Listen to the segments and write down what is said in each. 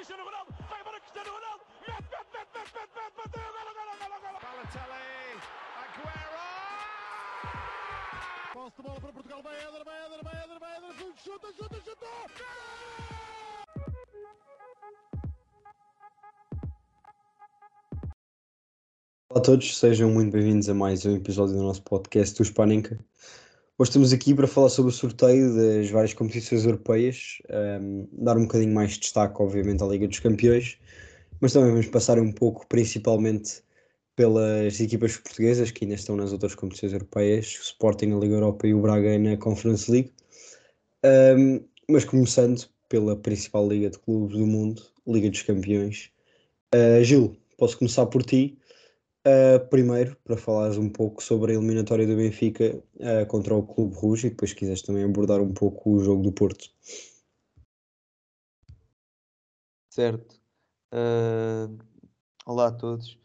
Cristiano Ronaldo, vai embora Cristiano Ronaldo, mete, mete, mete, mete, mete, mete, bateu, golo, golo, golo, golo. Balotelli, Aguero! Posse de bola para Portugal, vai Éder, vai Éder, vai Éder, vai Éder, chuta, chuta, chuta! Olá a todos, sejam muito bem-vindos a mais um episódio do nosso podcast, o Spaninca. Hoje estamos aqui para falar sobre o sorteio das várias competições europeias, um, dar um bocadinho mais de destaque, obviamente, à Liga dos Campeões, mas também vamos passar um pouco, principalmente, pelas equipas portuguesas que ainda estão nas outras competições europeias, o Sporting na Liga Europa e o Braga na Conference League. Um, mas começando pela principal liga de clubes do mundo, Liga dos Campeões. Uh, Gil, posso começar por ti. Uh, primeiro, para falares um pouco sobre a eliminatória do Benfica uh, contra o Clube Rouge e depois quiseres também abordar um pouco o jogo do Porto. Certo. Uh, olá a todos.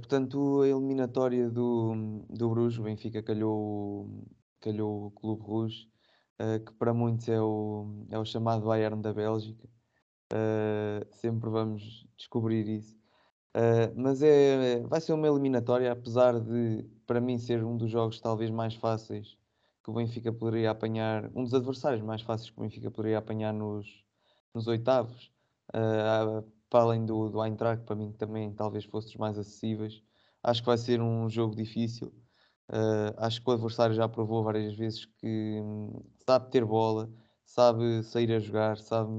portanto, a eliminatória do, do Bruges, o Benfica calhou, calhou o Clube Rouge, que para muitos é o, é o chamado Bayern da Bélgica. sempre vamos descobrir isso. Uh, mas é, vai ser uma eliminatória, apesar de, para mim, ser um dos jogos talvez mais fáceis que o Benfica poderia apanhar, um dos adversários mais fáceis que o Benfica poderia apanhar nos, nos oitavos, uh, para além do, do Eintracht, para mim também talvez fosse dos mais acessíveis. Acho que vai ser um jogo difícil. Uh, acho que o adversário já provou várias vezes que hum, sabe ter bola, sabe sair a jogar, sabe,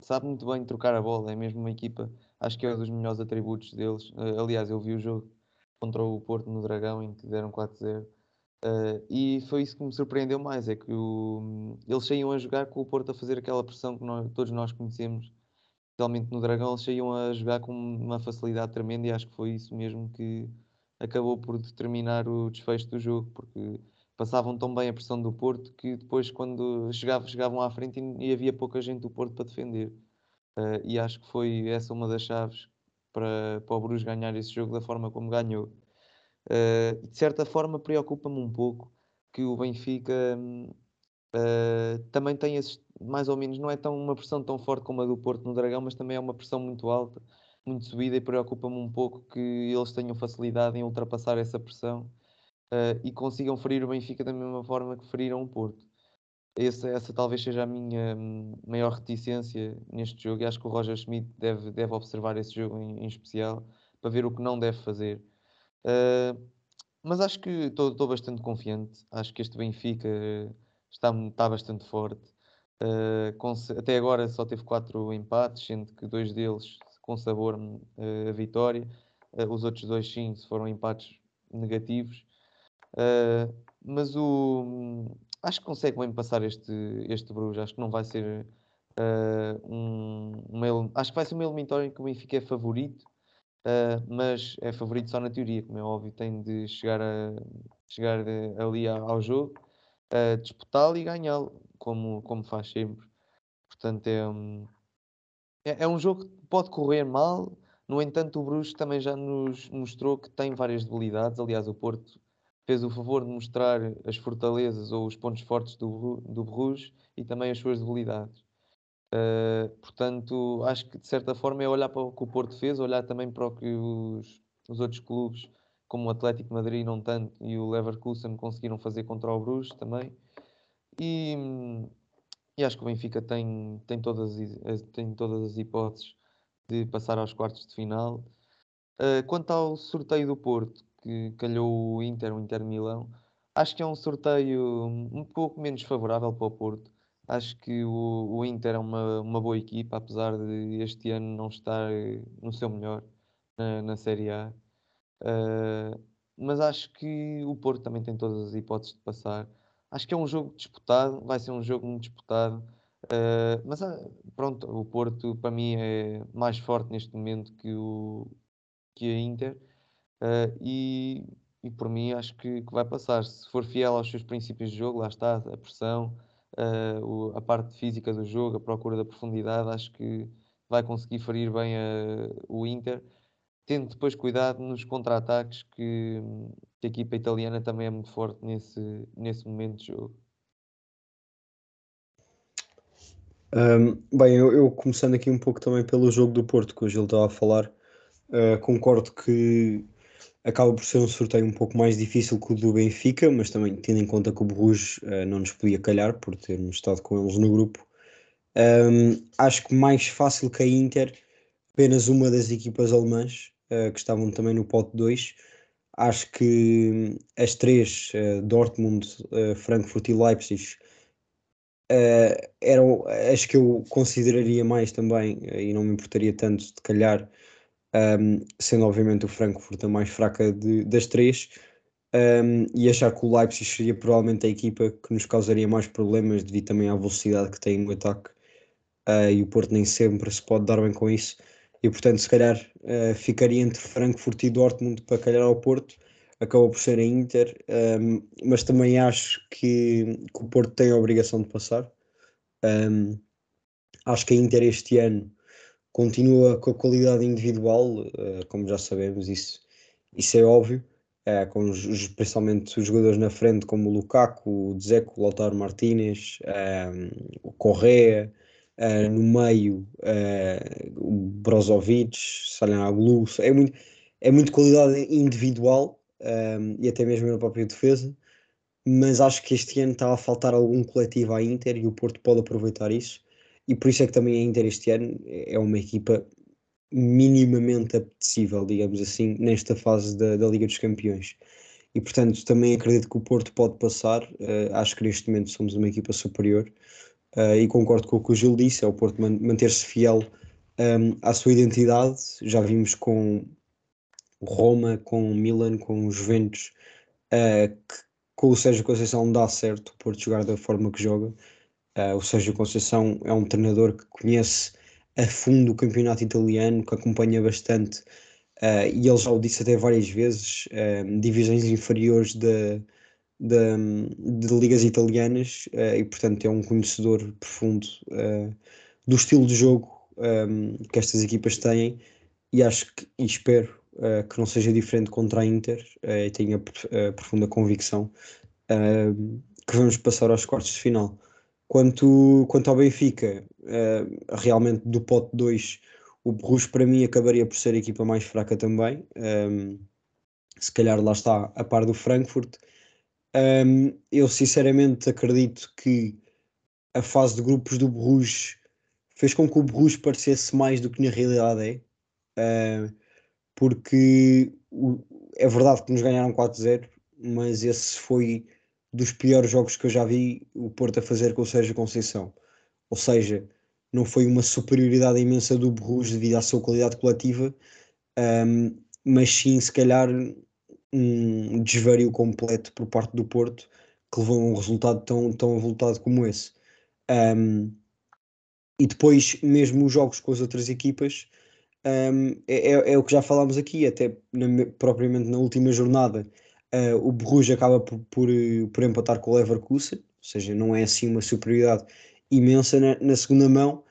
sabe muito bem trocar a bola. É mesmo uma equipa acho que é um dos melhores atributos deles. Uh, aliás, eu vi o jogo contra o Porto no Dragão, em que deram 4-0. Uh, eh, e foi isso que me surpreendeu mais, é que o, eles saíam a jogar com o Porto a fazer aquela pressão que nós, todos nós conhecemos, especialmente no Dragão, eles saíam a jogar com uma facilidade tremenda e acho que foi isso mesmo que acabou por determinar o desfecho do jogo, porque passavam tão bem a pressão do Porto que depois quando chegavam, chegavam à frente e, e havia pouca gente do Porto para defender. Uh, e acho que foi essa uma das chaves para, para o Bruges ganhar esse jogo da forma como ganhou. Uh, de certa forma, preocupa-me um pouco que o Benfica uh, também tem esses, mais ou menos, não é tão uma pressão tão forte como a do Porto no Dragão, mas também é uma pressão muito alta, muito subida, e preocupa-me um pouco que eles tenham facilidade em ultrapassar essa pressão e consigam ferir o Benfica da mesma forma que feriram o Porto. Essa, essa talvez seja a minha hum, maior reticência neste jogo e acho que o Roger Schmidt deve, deve observar esse jogo em, em especial para ver o que não deve fazer. Uh, mas acho que estou bastante confiante. Acho que este Benfica está, está bastante forte. Uh, com, até agora só teve quatro empates, sendo que dois deles com sabor uh, a vitória. os outros dois, sim, foram empates negativos. mas o, acho que consegue bem passar este, este Bruges. Acho que não vai ser uh, um, acho que vai ser uma eliminatória em que o Benfica é favorito, uh, mas é favorito só na teoria, como é óbvio, tem de chegar, a, chegar ali ao jogo, uh, disputá-lo e ganhá-lo, como, como faz sempre. Portanto, é um, é, é um jogo que pode correr mal. No entanto, o Bruges também já nos mostrou que tem várias debilidades. Aliás, o Porto fez o favor de mostrar as fortalezas ou os pontos fortes do, do Bruges e também as suas debilidades. Uh, portanto, acho que de certa forma é olhar para o que o Porto fez, olhar também para o que os, os outros clubes, como o Atlético Madrid, não tanto, e o Leverkusen conseguiram fazer contra o Bruges também. E, e acho que o Benfica tem, tem, todas, tem todas as hipóteses de passar aos quartos de final. Uh, quanto ao sorteio do Porto, que calhou o Inter, o Inter Milão. Acho que é um sorteio um pouco menos favorável para o Porto. Acho que o, o Inter é uma, uma boa equipa, apesar de este ano não estar no seu melhor na, na Série A. Uh, mas acho que o Porto também tem todas as hipóteses de passar. Acho que é um jogo disputado, vai ser um jogo muito disputado. Uh, mas uh, pronto, o Porto para mim é mais forte neste momento que, o, que a Inter. Uh, e, e por mim acho que, que, vai passar. Se for fiel aos seus princípios de jogo, lá está, a pressão, uh, o, a parte física do jogo, a procura da profundidade, acho que vai conseguir ferir bem a, o Inter, tendo depois cuidado nos contra-ataques que, que, a equipa italiana também é muito forte nesse, nesse momento de jogo. Um, bem, eu, eu começando aqui um pouco também pelo jogo do Porto, que hoje ele estava a falar, uh, concordo que acaba por ser um sorteio um pouco mais difícil que o do Benfica, mas também tendo em conta que o Bruges uh, não nos podia calhar por termos estado com eles no grupo. Um, acho que mais fácil que a Inter, apenas uma das equipas alemãs uh, que estavam também no pote 2. Acho que as três, Dortmund, Frankfurt e Leipzig, uh, eram as que eu consideraria mais também, uh, e não me importaria tanto de calhar, um, sendo obviamente o Frankfurt a mais fraca de, das três, um, e achar que o Leipzig seria provavelmente a equipa que nos causaria mais problemas devido também à velocidade que tem no ataque, uh, e o Porto nem sempre se pode dar bem com isso. E portanto, se calhar ficaria entre Frankfurt e Dortmund para calhar ao Porto, acabou por ser a Inter, um, mas também acho que, que, o Porto tem a obrigação de passar. Um, acho que a Inter este ano continua com a qualidade individual, uh, como já sabemos, isso, isso é óbvio, uh, com os, principalmente os jogadores na frente, como o Lukaku, o Dzeko, o Lautaro Martinez, um, o Correa, uh, no meio o Brozovic, Salhanoglu, é muito, é muito qualidade individual um, e até mesmo na própria defesa, mas acho que este ano está a faltar algum coletivo à Inter e o Porto pode aproveitar isso, e por isso é que também a Inter este ano é uma equipa minimamente apetecível, digamos assim, nesta fase da, da Liga dos Campeões. E portanto também acredito que o Porto pode passar, uh, acho que neste momento somos uma equipa superior. Uh, e concordo com o que o Gil disse, é o Porto man manter-se fiel um, à sua identidade. Já vimos com Roma, com Milan, com Juventus, uh, que com o Sérgio Conceição dá certo o Porto jogar da forma que joga. Uh, o Sérgio Conceição é um treinador que conhece a fundo o campeonato italiano, que acompanha bastante, uh, e ele já o disse até várias vezes, divisões inferiores de, de, de ligas italianas, e portanto é um conhecedor profundo do estilo de jogo um, que estas equipas têm, e acho que, e espero uh, que não seja diferente contra a Inter uh, e tenho a, a profunda convicção uh, que vamos passar aos quartos de final. Quanto, quanto ao Benfica, realmente do pote 2, o Bruges para mim acabaria por ser a equipa mais fraca também. Um, se calhar lá está a par do Frankfurt. Um, eu sinceramente acredito que a fase de grupos do Bruges fez com que o Bruges parecesse mais do que na realidade é. Uh, porque é verdade que nos ganharam 4-0, mas esse foi dos piores jogos que eu já vi o Porto a fazer com o Sérgio Conceição. Ou seja, não foi uma superioridade imensa do Borrus devido à sua qualidade coletiva, um, mas sim, se calhar, um desvario completo por parte do Porto que levou a um resultado tão, tão avultado como esse. Um, e depois, mesmo os jogos com as outras equipas, um, é, é, é, o que já falámos aqui, até na, propriamente na última jornada, uh, o Bruges acaba por, por, por, empatar com o Leverkusen, ou seja, não é assim uma superioridade imensa na, na segunda mão,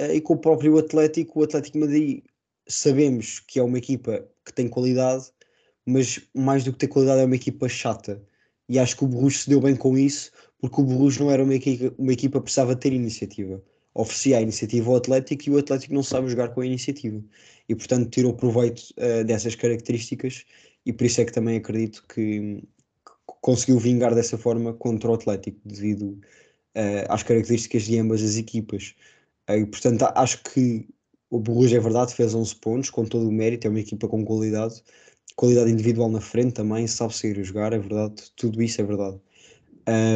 uh, e com o próprio Atlético, o Atlético Madrid sabemos que é uma equipa que tem qualidade, mas mais do que ter qualidade é uma equipa chata, e acho que o Bruges se deu bem com isso, porque o Bruges não era uma equipa, uma equipa que precisava ter iniciativa. Oferecia a iniciativa ao Atlético e o Atlético não sabe jogar com a iniciativa. E portanto tirou proveito uh, dessas características e por isso é que também acredito que, que conseguiu vingar dessa forma contra o Atlético, devido uh, às características de ambas as equipas. Uh, e portanto acho que o Borussia é verdade, fez 11 pontos com todo o mérito, é uma equipa com qualidade, qualidade individual na frente também, sabe sair a jogar, é verdade, tudo isso é verdade.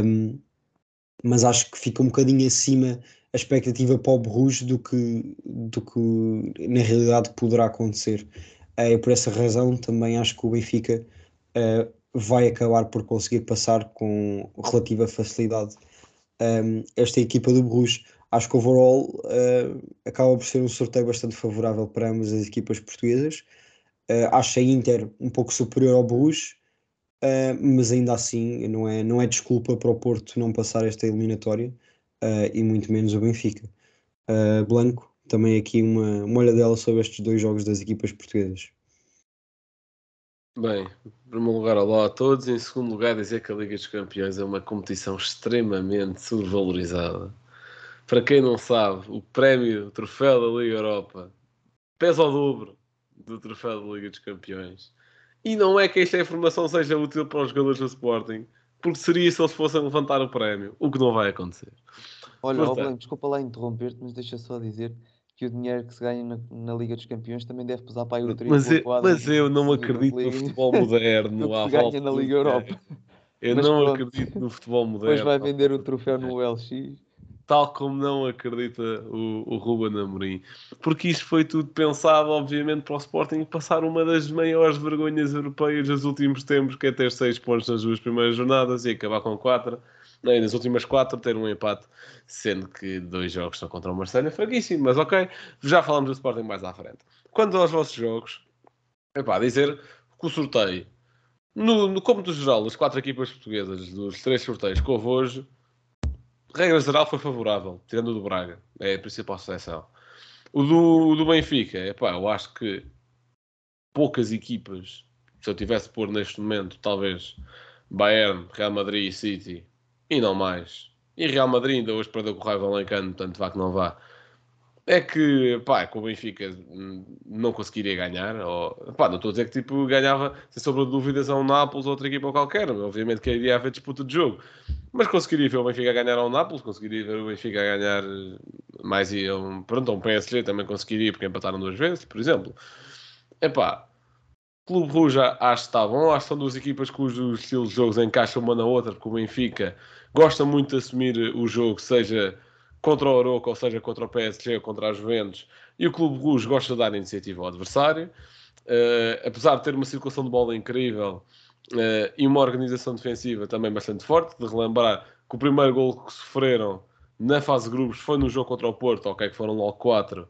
Um, mas acho que fica um bocadinho acima a expectativa para o Bruges do que, do que na realidade poderá acontecer. É, por essa razão também acho que o Benfica uh, vai acabar por conseguir passar com relativa facilidade um, esta equipa do Bruges. Acho que overall uh, acaba por ser um sorteio bastante favorável para ambas as equipas portuguesas. Acho a Inter um pouco superior ao Bruges, mas ainda assim não é, não é desculpa para o Porto não passar esta eliminatória e muito menos o Benfica. Blanco, também aqui uma, uma olhadela sobre estes dois jogos das equipas portuguesas. Bem, em primeiro lugar, olá a todos. Em segundo lugar, dizer que a Liga dos Campeões é uma competição extremamente subvalorizada. para quem não sabe, o prémio, o troféu da Liga Europa, pesa ao dobro do troféu da Liga dos Campeões. E não é que esta informação seja útil para os jogadores do Sporting, porque seria se eles fossem levantar o prémio, o que não vai acontecer. Olha, Portanto- Blanco, desculpa lá interromper-te, mas deixa só dizer que o dinheiro que se ganha na, na Liga dos Campeões também deve pesar para aí o 3 mas, eu, mas eu não acredito no futebol moderno. que se ganha na Liga Europa. Eu mas não pronto. acredito no futebol moderno. Depois vai vender o troféu no LX. Tal como não acredita o, o Ruben Amorim. Porque isto foi tudo pensado, obviamente, para o Sporting passar uma das maiores vergonhas europeias dos últimos tempos, que é ter 6 pontos nas duas primeiras jornadas e acabar com 4 né? nas últimas quatro ter um empate, sendo que dois jogos são contra o Marselha é fraquíssimo, mas ok, já falamos do Sporting mais à frente. Quanto aos vossos jogos, é pá, dizer que o sorteio, no, no cômodo geral, das quatro equipas portuguesas, dos três sorteios que houve hoje, regra geral foi favorável, tirando o do Braga, é a principal seleção. O do, o do Benfica, epá, eu acho que poucas equipas, se eu tivesse por neste momento, talvez Bayern, Real Madrid e City, e não mais. E Real Madrid ainda hoje perdeu com o Raio Vallecano, portanto vá que não vá. É que, pá, com o Benfica hum, não conseguiria ganhar, ou, pá, não estou a dizer que tipo ganhava, sem sombra de dúvidas, a um Nápoles ou outra equipa qualquer, obviamente que iria haver disputa de jogo, mas conseguiria ver o Benfica ganhar ao Nápoles, conseguiria ver o Benfica ganhar eh, mais e um, pronto, um PSG também conseguiria, porque empataram duas vezes, por exemplo. Epá, Clube Rouge acho que está bom, acho que são duas equipas cujos estilos de jogos encaixam uma na outra, porque o Benfica gosta muito de assumir o jogo, seja contra o Oroco, ou seja contra o PSG, ou contra a Juventus, e o Clube Rouge gosta de dar iniciativa ao adversário. Eh, apesar de ter uma circulação de bola incrível eh, e uma organização defensiva também bastante forte, de relembrar que o primeiro gol que sofreram na fase de grupos foi no jogo contra o Porto, ok, que foram logo quatro,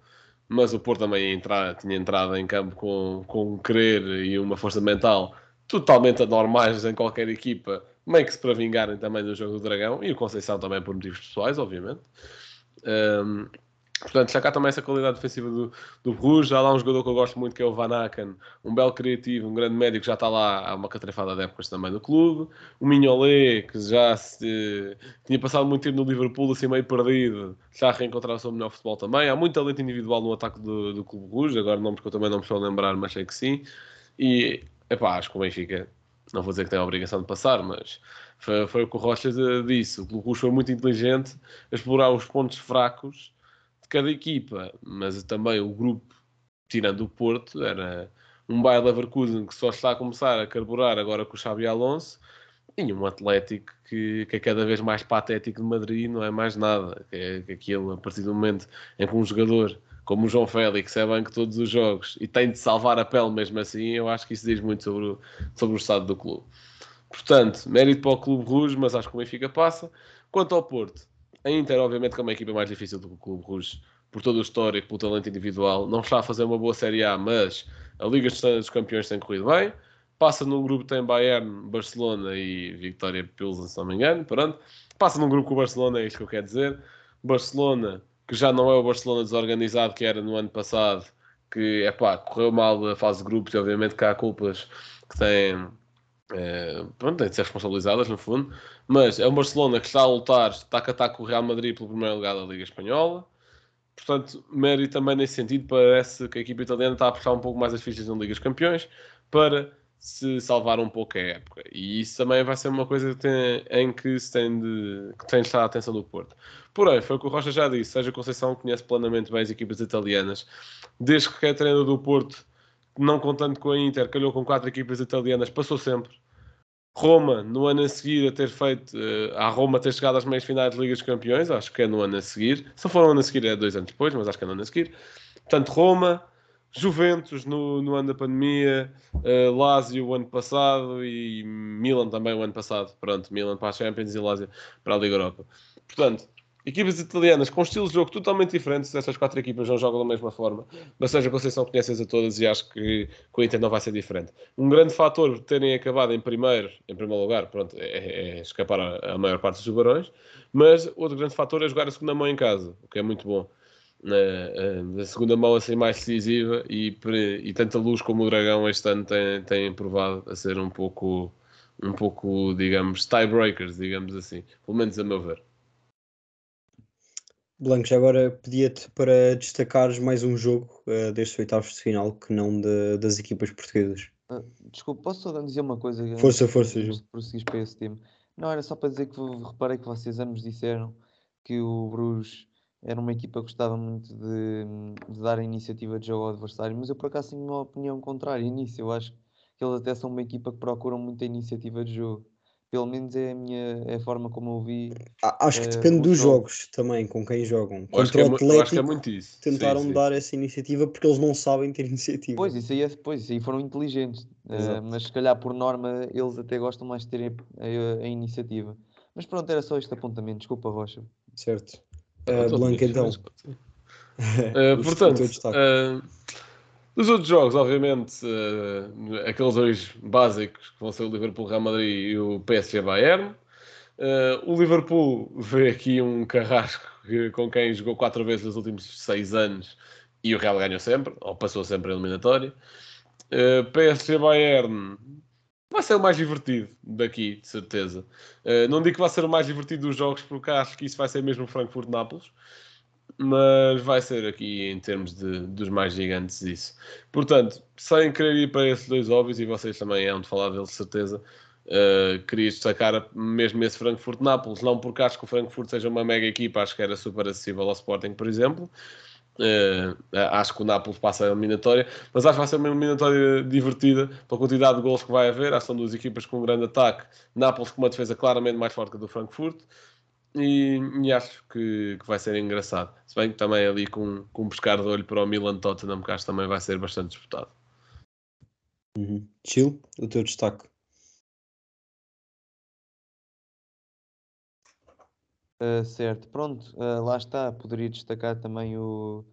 mas o Porto também entrar- tinha entrado em campo com, com um querer e uma força mental totalmente anormais em qualquer equipa, meio que se para vingarem também no jogo do Dragão, e o Conceição também por motivos pessoais, obviamente. Um, portanto, já cá também essa qualidade defensiva do, do Rouge. Há lá um jogador que eu gosto muito que é o Van Aken, um belo criativo, um grande médico, já está lá há uma catrefada de épocas também no clube. O Mignolet, que já se, tinha passado muito tempo no Liverpool, assim meio perdido, já a reencontrar o seu melhor futebol também. Há muito talento individual no ataque do, do Clube Rouge, agora nomes que eu também não me estou a lembrar, mas sei que sim. E, epá, acho que o Benfica, não vou dizer que tem a obrigação de passar, mas foi, foi o que o Rocha disse. O Clube foi muito inteligente a explorar os pontos fracos de cada equipa, mas também o grupo, tirando o Porto, era um Bayer Leverkusen que só está a começar a carburar agora com o Xabi Alonso e um Atlético que, que é cada vez mais patético de Madrid, não é mais nada. Que é, que aquilo, a partir do momento em que um jogador como o João Félix é banco todos os jogos e tem de salvar a pele mesmo assim, eu acho que isso diz muito sobre o, sobre o estado do clube. Portanto, mérito para o Clube Rouge, mas acho que o Benfica passa. Quanto ao Porto, a Inter, obviamente, que é uma equipa mais difícil do que o Clube Rouge, por todo o histórico, pelo talento individual, não está a fazer uma boa Série A, mas a Liga dos Campeões tem corrido bem. Passa num grupo que tem Bayern, Barcelona e Victoria Pilsen, se não me engano. Pronto. Passa num grupo com o Barcelona, é isto que eu quero dizer. Barcelona, que já não é o Barcelona desorganizado que era no ano passado, que é pá, correu mal a fase de grupos e obviamente que há culpas que têm, eh, pronto, têm de ser responsabilizadas no fundo, mas é um Barcelona que está a lutar, está a catar com o Real Madrid pelo primeiro lugar da Liga Espanhola, portanto, mérito também nesse sentido, parece que a equipa italiana está a apostar um pouco mais as fichas na Liga dos Campeões para se salvar um pouco a época. E isso também vai ser uma coisa que tem- em que se tem de, que tem de estar a atenção do Porto. Porém, foi o que o Rocha já disse, seja Conceição conhece plenamente bem as equipas italianas, desde que é treinador do Porto, não contando com a Inter, calhou com quatro equipas italianas, passou sempre. Roma, no ano a seguir, a ter feito, eh, a Roma ter chegado às meias finais de Liga dos Campeões, acho que é no ano a seguir. Se for no ano a seguir, é dois anos depois, mas acho que é no ano a seguir. Portanto, Roma, Juventus no, no ano da pandemia, eh, Lazio o ano passado e Milan também o ano passado. Pronto, Milan para a Champions e Lazio para a Liga Europa. Portanto, equipas italianas com estilos de jogo totalmente diferentes, essas quatro equipas não jogam da mesma forma, mas seja Conceição conhece a todas e acho que com o Inter não vai ser diferente. Um grande fator de terem acabado em primeiro, em primeiro lugar, pronto, é, é escapar a, a maior parte dos tubarões, mas outro grande fator é jogar a segunda mão em casa, o que é muito bom. Na, a segunda mão assim mais decisiva e, e tanta luz como o Dragão este ano tem, tem provado a ser um pouco, um pouco, digamos, tiebreakers, digamos assim, pelo menos a meu ver. Blanco, já agora pedia-te para destacares mais um jogo uh, destes oitavos de final que não de, das equipas portuguesas. Uh, desculpa, posso só dizer uma coisa? Força, força. Prosseguires para esse tema. Não, era só para dizer que reparei que vocês ambos disseram que o Bruges era uma equipa que gostava muito de, de, dar a iniciativa de jogo ao adversário, mas eu por acaso tenho uma opinião contrária nisso. Eu acho que eles até são uma equipa que procuram muita iniciativa de jogo. Pelo menos é a minha é a forma como eu vi. Acho que uh, depende dos jogos. jogos também, com quem jogam. Contra o é Atlético, é tentaram sim, sim. dar essa iniciativa porque eles não sabem ter iniciativa. Pois, isso aí, é, pois, isso aí foram inteligentes. Uh, mas se calhar por norma eles até gostam mais de ter a, a, a iniciativa. Mas pronto, era só este apontamento. Desculpa, Rocha. Certo. Uh, Blanco, então. uh, portanto, uh, dos outros jogos, obviamente, uh, aqueles dois básicos que vão ser o Liverpool Real Madrid e o PSG Bayern. o Liverpool vê aqui um carrasco com quem jogou quatro vezes nos últimos seis anos e o Real ganhou sempre, ou passou sempre a eliminatória. PSG Bayern vai ser o mais divertido daqui, de certeza. Uh, não digo que vai ser o mais divertido dos jogos, porque acho que isso vai ser mesmo Frankfurt-Nápoles, mas vai ser aqui em termos de, dos mais gigantes isso. Portanto, sem querer ir para esses dois óbvios, e vocês também hão de falar deles, de certeza, uh, queria destacar mesmo esse Frankfurt-Nápoles, não porque acho que o Frankfurt seja uma mega equipa, acho que era super acessível ao Sporting, por exemplo, acho que o Nápoles passa a eliminatória, mas acho que vai ser uma eliminatória divertida pela quantidade de gols que vai haver. Acho que são duas equipas com um grande ataque. Nápoles com uma defesa claramente mais forte que a do Frankfurt. E, e acho que, que, vai ser engraçado. Se bem que também ali com, com um pescar de olho para o Milan Tottenham, que acho que também vai ser bastante disputado. Uhum. O teu destaque. Uh, certo, pronto, uh, lá está. Poderia destacar também o.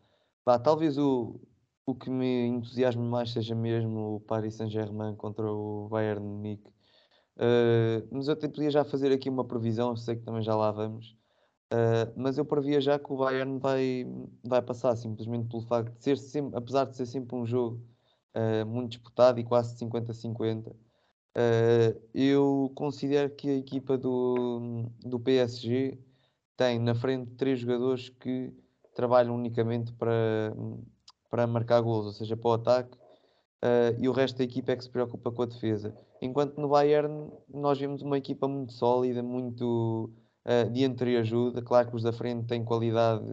Pá, talvez o, o que me entusiasme mais seja mesmo o Paris Saint-Germain contra o Bayern Munique. Uh, mas eu até podia já fazer aqui uma previsão, sei que também já lá vamos. mas eu previa já que o Bayern vai, vai passar, simplesmente pelo facto de ser sempre, apesar de ser sempre um jogo muito disputado e quase 50-50. eu considero que a equipa do, do PSG tem na frente três jogadores que trabalham unicamente para, para marcar gols, ou seja, para o ataque, uh, e o resto da equipa é que se preocupa com a defesa. Enquanto no Bayern nós vemos uma equipa muito sólida, muito uh, de entreajuda. Claro que os da frente têm qualidade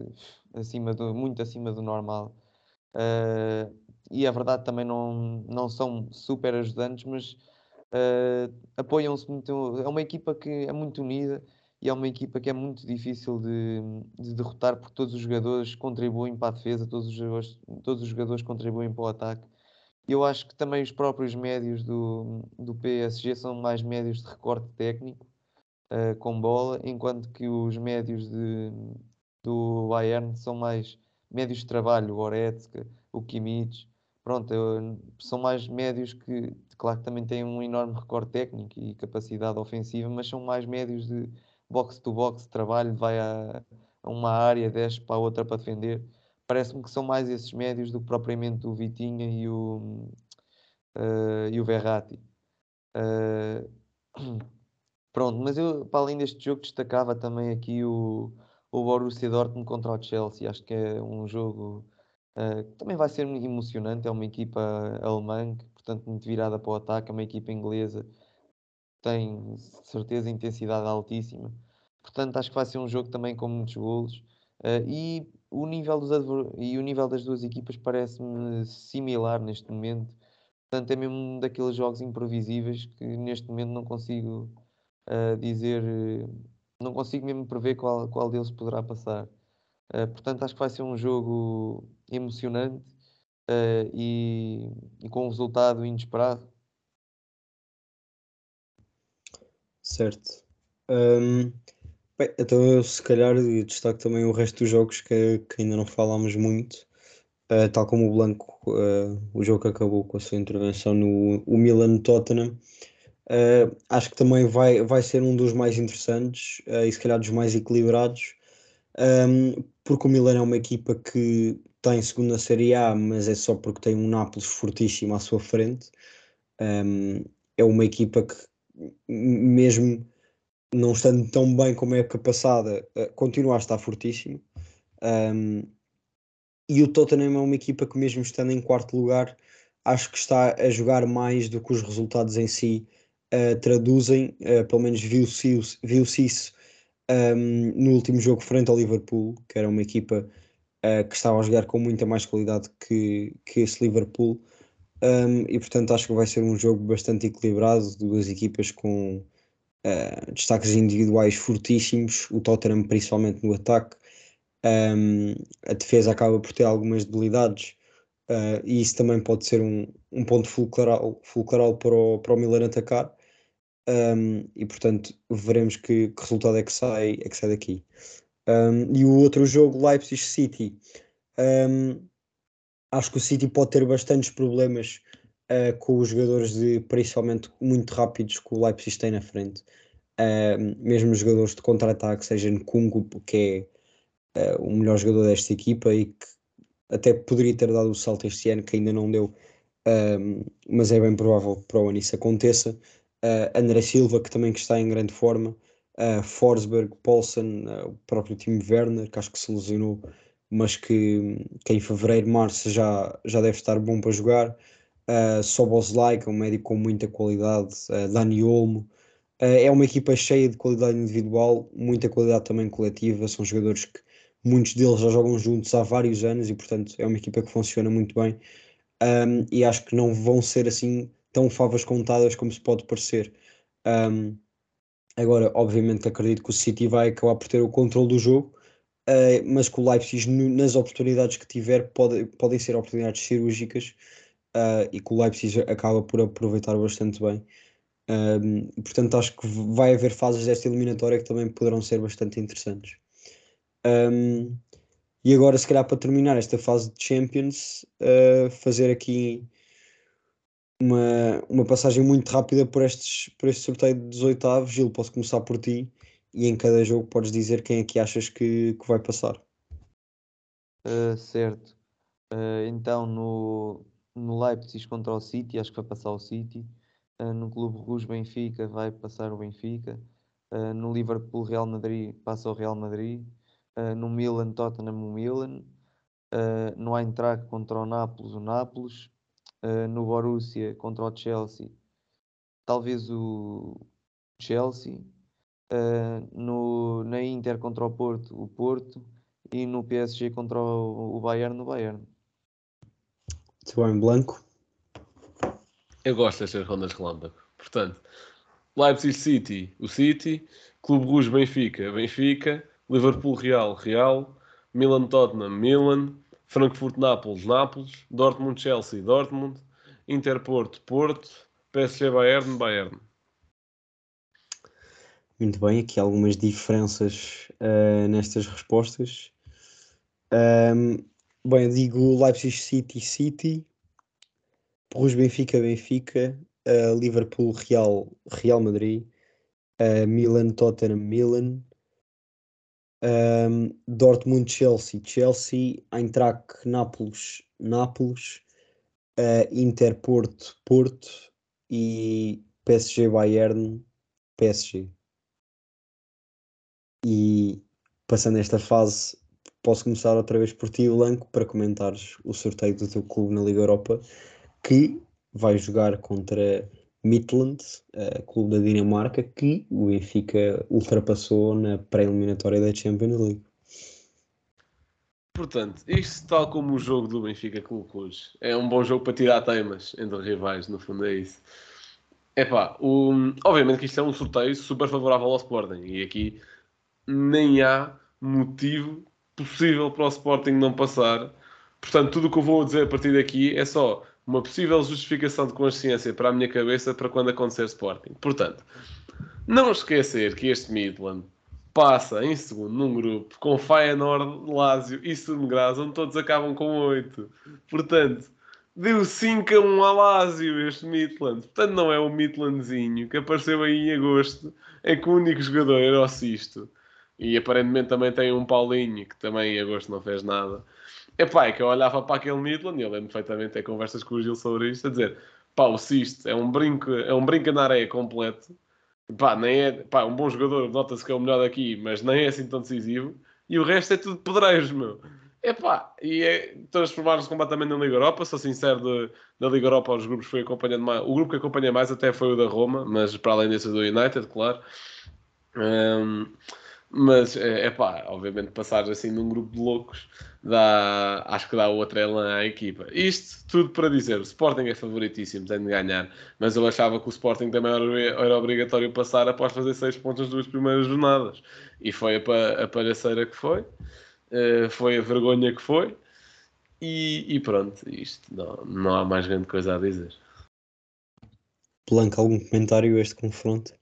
acima do, muito acima do normal. Uh, e a verdade também não, não são super ajudantes, mas apoiam-se muito. É uma equipa que é muito unida e é uma equipa que é muito difícil de, de, derrotar porque todos os jogadores contribuem para a defesa, todos os jogadores, todos os jogadores contribuem para o ataque. Eu acho que também os próprios médios do, do PSG são mais médios de recorte técnico uh, com bola, enquanto que os médios de, do Bayern são mais médios de trabalho, o Goretzka, o Kimmich, pronto, são mais médios que, claro que também têm um enorme recorte técnico e capacidade ofensiva, mas são mais médios de box to box, trabalho, vai a, a uma área, desce para a outra para defender. Parece-me que são mais esses médios do que propriamente o Vitinha e o, uh, e o Verratti. Uh, pronto, mas eu, para além deste jogo, destacava também aqui o, o Borussia Dortmund contra o Chelsea. Acho que é um jogo uh, que também vai ser emocionante. É uma equipa alemã, que, portanto, muito virada para o ataque. É uma equipa inglesa tem certeza intensidade altíssima. Portanto, acho que vai ser um jogo também com muitos golos. Uh, e, o nível dos e o nível das duas equipas parece-me similar neste momento. Portanto, é mesmo um daqueles jogos imprevisíveis que neste momento não consigo uh, dizer, não consigo mesmo prever qual, qual deles poderá passar. Uh, portanto, acho que vai ser um jogo emocionante e, e com um resultado inesperado. Certo. Um, bem, então eu se calhar destaco também o resto dos jogos que, que ainda não falámos muito. Uh, tal como o Blanco, uh, o jogo que acabou com a sua intervenção no o Milan Tottenham. Uh, acho que também vai, vai ser um dos mais interessantes e se calhar dos mais equilibrados, um, porque o Milan é uma equipa que está em segunda Série A, mas é só porque tem um Nápoles fortíssimo à sua frente. Um, é uma equipa que mesmo não estando tão bem como a época passada, uh, continua a estar fortíssimo. Um, e o Tottenham é uma equipa que, mesmo estando em quarto lugar, acho que está a jogar mais do que os resultados em si uh, traduzem. Uh, pelo menos viu-se viu isso um, no último jogo frente ao Liverpool, que era uma equipa uh, que estava a jogar com muita mais qualidade que, que esse Liverpool. Um, e portanto acho que vai ser um jogo bastante equilibrado, duas equipas com uh, destaques individuais fortíssimos, o Tottenham principalmente no ataque, um, a defesa acaba por ter algumas debilidades uh, e isso também pode ser um, um ponto fulcral, fulcral para, o, para o Milan atacar. Um, e portanto veremos que, que, resultado é que sai, é que sai daqui. e o outro jogo, Leipzig City, acho que o City pode ter bastantes problemas uh, com os jogadores de principalmente muito rápidos que o Leipzig tem na frente. Uh, mesmo os jogadores de contra-ataque, seja Nkungu, que é uh, o melhor jogador desta equipa e que até poderia ter dado o salto este ano, que ainda não deu, mas é bem provável que para o ano isso aconteça. Uh, André Silva, que também que está em grande forma, Forsberg, Paulsen, o próprio time Werner, que acho que se lesionou mas que, que em fevereiro, março já, já deve estar bom para jogar. Uh, Soboslai, que é um médico com muita qualidade, uh, Dani Olmo. Uh, é uma equipa cheia de qualidade individual, muita qualidade também coletiva. São jogadores que muitos deles já jogam juntos há vários anos e, portanto, é uma equipa que funciona muito bem. Um, e acho que não vão ser assim tão favas contadas como se pode parecer. Um, agora, obviamente, acredito que o City vai acabar por ter o controle do jogo uh, mas que o Leipzig, nas oportunidades que tiver, pode, podem ser oportunidades cirúrgicas uh, e que o Leipzig acaba por aproveitar bastante bem. Um, portanto, acho que vai haver fases desta eliminatória que também poderão ser bastante interessantes. Um, e agora, se calhar, para terminar esta fase de Champions, uh, fazer aqui uma, uma passagem muito rápida por, estes, por este sorteio dos oitavos. Gil, posso começar por ti e em cada jogo podes dizer quem é que achas que, que vai passar. Uh, certo. Uh, então no, no Leipzig contra o City, acho que vai passar o City. Uh, no Clube Rouge Benfica vai passar o Benfica. no Liverpool Real Madrid passa o Real Madrid. no Milan Tottenham o Milan. no Eintracht contra o Nápoles o Nápoles. no Borussia contra o Chelsea talvez o Chelsea Uh, no, na Inter contra o Porto, o Porto, e no PSG contra o, o Bayern, no Bayern. Muito bem, Blanco. Eu gosto destas rondas relâmpago. Portanto, Leipzig City, o City, Clube Rouge Benfica, Benfica, Liverpool Real, Real, Milan Tottenham, Milan, Frankfurt Nápoles, Nápoles, Dortmund Chelsea, Dortmund, Inter Porto, Porto, PSG Bayern, Bayern. Muito bem, aqui algumas diferenças uh, nestas respostas. Um, bem, eu digo Leipzig City City, Porros Benfica Benfica, uh, Liverpool Real Real Madrid, uh, Milan Tottenham Milan, um, Dortmund Chelsea Chelsea, Eintracht Nápoles Nápoles, Inter Porto Porto e PSG Bayern PSG. E passando esta fase, posso começar outra vez por ti, Blanco, para comentares o sorteio do teu clube na Liga Europa, que vai jogar contra Midland, uh, clube da Dinamarca, que o Benfica ultrapassou na pré-eliminatória da Champions League. Portanto, isto tal como o jogo do Benfica com o é um bom jogo para tirar temas entre rivais, no fundo é isso. Epá, o, obviamente que isto é um sorteio super favorável ao Sporting e aqui nem há motivo possível para o Sporting não passar. Portanto, tudo o que eu vou dizer a partir daqui é só uma possível justificação de consciência para a minha cabeça para quando acontecer Sporting. Portanto, não esquecer que este Midland passa em segundo num grupo com Feyenoord, Lazio e Sturm Graz, onde todos acabam com 8. Portanto, deu 5 a 1 a Lazio este Midland. Portanto, não é o Midlandzinho que apareceu aí em agosto, é que o único jogador era o Sisto. E aparentemente também tem um Paulinho, que também em agosto não fez nada. É pá, é que eu olhava para aquele Midland, e eu lembro perfeitamente, é conversas com o Gil sobre isto, a dizer, pá, o Sisto é um brinco, é um brinco na areia completo. Pá, nem é, pá, um bom jogador, nota-se que é o melhor daqui, mas nem é assim tão decisivo. e o resto é tudo pedreiros, meu. Epá, e é, transformaram-se completamente na Liga Europa. Sou sincero, de, da Liga Europa os grupos foi acompanhando mais. O grupo que acompanhei mais até foi o da Roma, mas para além desse do United, claro. Um, mas é pá, obviamente passar assim num grupo de loucos dá, acho que dá outra elan à equipa. Isto tudo para dizer, o Sporting é favoritíssimo, tem de ganhar, mas eu achava que o Sporting também era, obrigatório passar após fazer seis pontos nas duas primeiras jornadas. E foi a, a palhaceira que foi, uh, foi a vergonha que foi, e, e, pronto, isto não, não há mais grande coisa a dizer. Blanco, algum comentário a este confronto?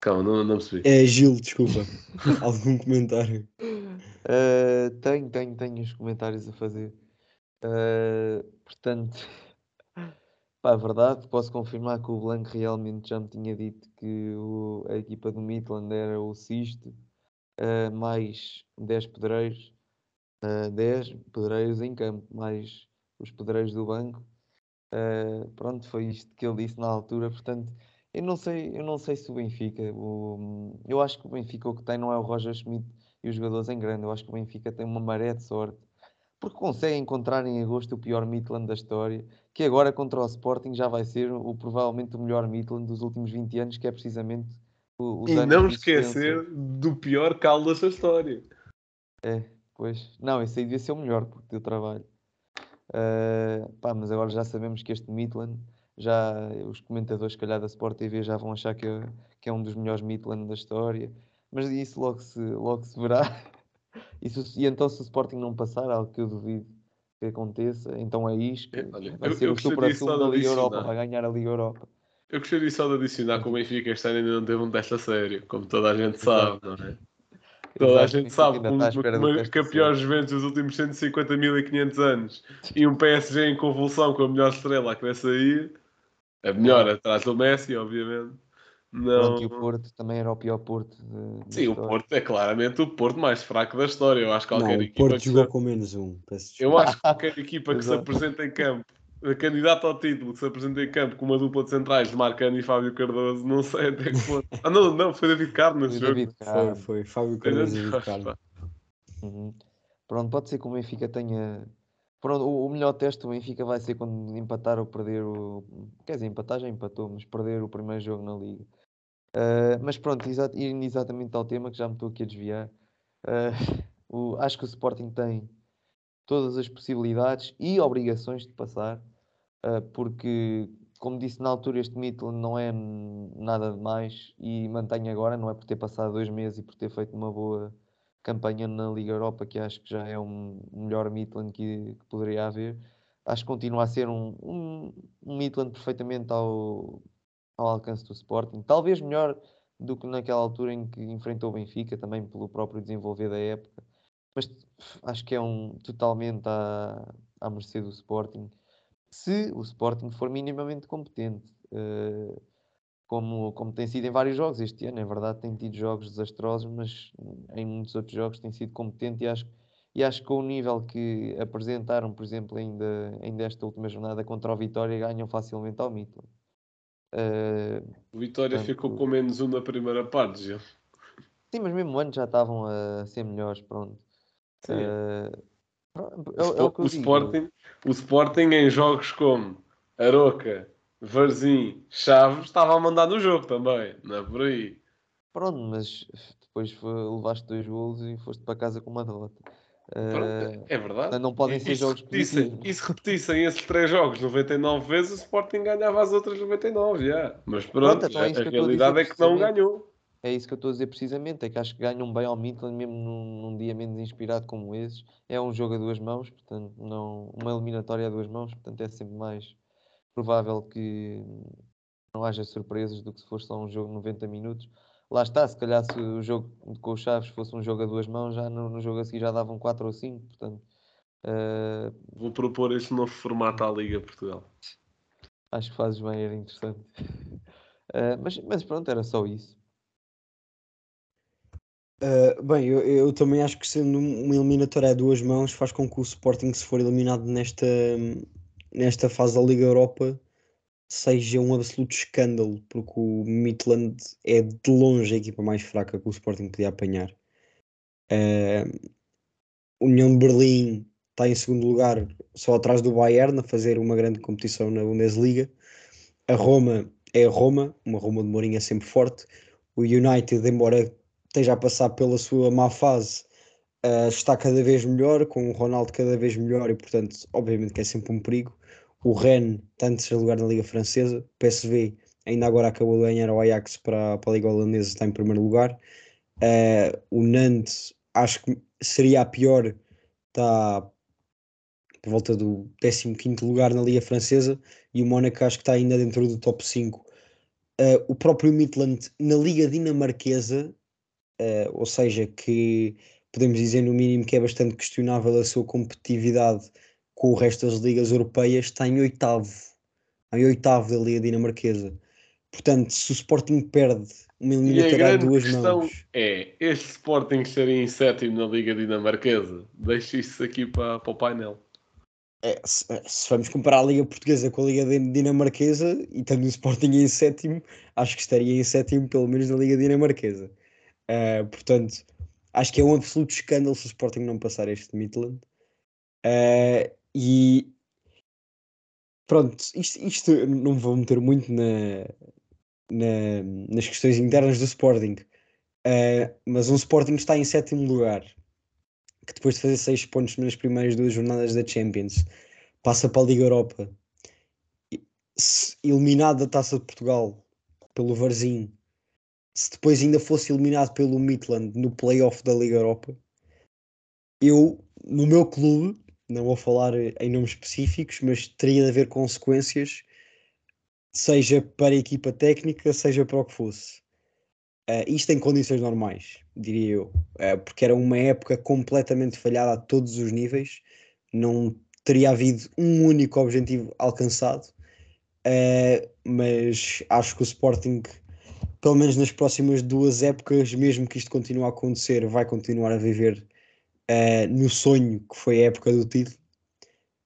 Calma, não, não percebi. É Gil, desculpa. Algum comentário? Uh, tenho, tenho, tenho os comentários a fazer. Uh, portanto, pá, verdade, posso confirmar que o Blanco realmente já me tinha dito que o, a equipa do Midland era o Cisto, uh, mais 10 pedreiros, uh, 10 pedreiros em campo, mais os pedreiros do banco. pronto, foi isto que ele disse na altura, portanto eu não sei, eu não sei se o Benfica, o, eu acho que o Benfica o que tem não é o Roger Schmidt e os jogadores em grande, eu acho que o Benfica tem uma maré de sorte, porque consegue encontrar em agosto o pior Midland da história, que agora contra o Sporting já vai ser o, provavelmente o melhor Midland dos últimos 20 anos, que é precisamente o, E não esquecer do pior caldo dessa história. É, pois, não, esse aí devia ser o melhor, porque deu trabalho. Uh, pá, mas agora já sabemos que este Midland já os comentadores, se calhar, da Sport TV já vão achar que é, que é um dos melhores Midland da história, mas isso logo se, logo se verá. Isso, e então, se o Sporting não passar, algo que eu duvido que aconteça, então é isto. Olha, vai eu, ser eu o supra-sumo da Liga Europa, vai ganhar a Liga Europa. Eu gostaria só de adicionar que o Benfica este ano ainda não teve um teste a sério, como toda a gente sabe, não é? Toda a gente sabe que, um, que a pior Juventus dos últimos 150.500 anos e um PSG em convulsão com a melhor estrela que vai sair a melhor atrás do Messi, obviamente. Não... Pronto, e o Porto também era o pior Porto. De, Sim, o Porto é claramente o Porto mais fraco da história. Eu acho que qualquer não, equipa. O Porto jogou se... com menos um. Eu acho que qualquer equipa que se apresenta em campo, candidato ao título, que se apresenta em campo com uma dupla de centrais de Marcano e Fábio Cardoso, não sei até que ponto. Ah, não, não, foi David Carmo nesse jogo. David Foi, foi. Fábio Cardoso e David Carmo. Uhum. Pronto, pode ser que o Benfica tenha o, melhor teste do Benfica vai ser quando empatar ou perder o. Quer dizer, empatar já empatou, mas perder o primeiro jogo na Liga. Uh, mas pronto, indo exatamente ao tema que já me estou aqui a desviar. Uh, o, acho que o Sporting tem todas as possibilidades e obrigações de passar, uh, porque, como disse na altura, este Midland não é nada demais e mantém agora, não é por ter passado dois meses e por ter feito uma boa campanha na Liga Europa, que acho que já é um melhor Midland que, que poderia haver. Acho que continua a ser um, um, um Midland perfeitamente ao, ao alcance do Sporting. Talvez melhor do que naquela altura em que enfrentou o Benfica, também pelo próprio desenvolver da época. Mas acho que é um totalmente à, à mercê do Sporting. Se o Sporting for minimamente competente. Uh, como, como tem sido em vários jogos este ano. É verdade, tem tido jogos desastrosos, mas em muitos outros jogos tem sido competente e acho, e acho que com o nível que apresentaram, por exemplo, ainda, ainda esta última jornada contra o Vitória, ganham facilmente ao Midland. Uh, o Vitória portanto, ficou com menos um na primeira parte, já. Sim, mas mesmo antes já estavam a ser melhores, pronto. Uh, é, é o, o, Sporting, o Sporting em jogos como Aroca, Varzim, Chaves, estava a mandar no jogo também, não é por aí. Pronto, mas depois foi, levaste dois golos e foste para casa com uma derrota. É verdade. Não podem e, ser jogos repetissem, E se repetissem esses três jogos 99 vezes, o Sporting ganhava as outras 99, já. Mas pronto, pronto então é a, realidade é que não ganhou. É isso que eu estou a dizer precisamente, é que acho que ganham bem ao Midland mesmo num, num, dia menos inspirado como esses. É um jogo a duas mãos, portanto, não, uma eliminatória a duas mãos, portanto é sempre mais provável que não haja surpresas do que se fosse só um jogo de 90 minutos. Lá está, se calhar se o jogo com os Chaves fosse um jogo a duas mãos, já no, no jogo a seguir já davam 4 ou 5, portanto... Uh... Vou propor este novo formato à Liga Portugal. Acho que fazes bem, era interessante. Uh, mas, mas pronto, era só isso. Uh, bem, eu, eu, também acho que sendo uma eliminatória a duas mãos faz com que o Sporting, se for eliminado nesta, nesta fase da Liga Europa seja um absoluto escândalo, porque o Midland é de longe a equipa mais fraca que o Sporting podia apanhar. Eh, União de Berlim está em segundo lugar, só atrás do Bayern, a fazer uma grande competição na Bundesliga. A Roma é a Roma, uma Roma de Mourinho é sempre forte. O United, embora esteja a passar pela sua má fase, eh, está cada vez melhor, com o Ronaldo cada vez melhor e, portanto, obviamente que é sempre um perigo. O Rennes está em terceiro lugar na Liga Francesa. O PSV ainda agora acabou de ganhar ao Ajax para, para a Liga Holandesa, está em primeiro lugar. Eh, o Nantes, acho que seria a pior, está por volta do 15 lugar na Liga Francesa e o Mónaco acho que está ainda dentro do top 5. Eh, o próprio Midland na Liga Dinamarquesa, eh, ou seja, que podemos dizer no mínimo que é bastante questionável a sua competitividade com o resto das ligas europeias, está em oitavo, em oitavo da Liga Dinamarquesa. Portanto, se o Sporting perde uma a eliminatória a grande duas questão mãos, é: este Sporting estaria em sétimo na Liga Dinamarquesa? Deixo isso aqui para, para o painel. é, se, se vamos comparar a Liga Portuguesa com a Liga din- Dinamarquesa e tendo o Sporting em sétimo, acho que estaria em sétimo, pelo menos na Liga Dinamarquesa. Uh, portanto, acho que é um absoluto escândalo se o Sporting não passar este Midland. Uh, e pronto, isto, isto não me vou meter muito na, na- nas questões internas do Sporting, Uh, mas um Sporting está em sétimo lugar, que depois de fazer seis pontos nas primeiras duas jornadas da Champions, passa para a Liga Europa, eliminado da Taça de Portugal pelo Varzim, se depois ainda fosse eliminado pelo Midland no playoff da Liga Europa, eu, no meu clube, não vou falar em nomes específicos, mas teria de haver consequências, seja para a equipa técnica, seja para o que fosse. Uh, isto em condições normais, diria eu, Uh, porque era uma época completamente falhada a todos os níveis, não teria havido um único objetivo alcançado, Uh, mas acho que o Sporting, pelo menos nas próximas duas épocas, mesmo que isto continue a acontecer, vai continuar a viver uh, no sonho que foi a época do título.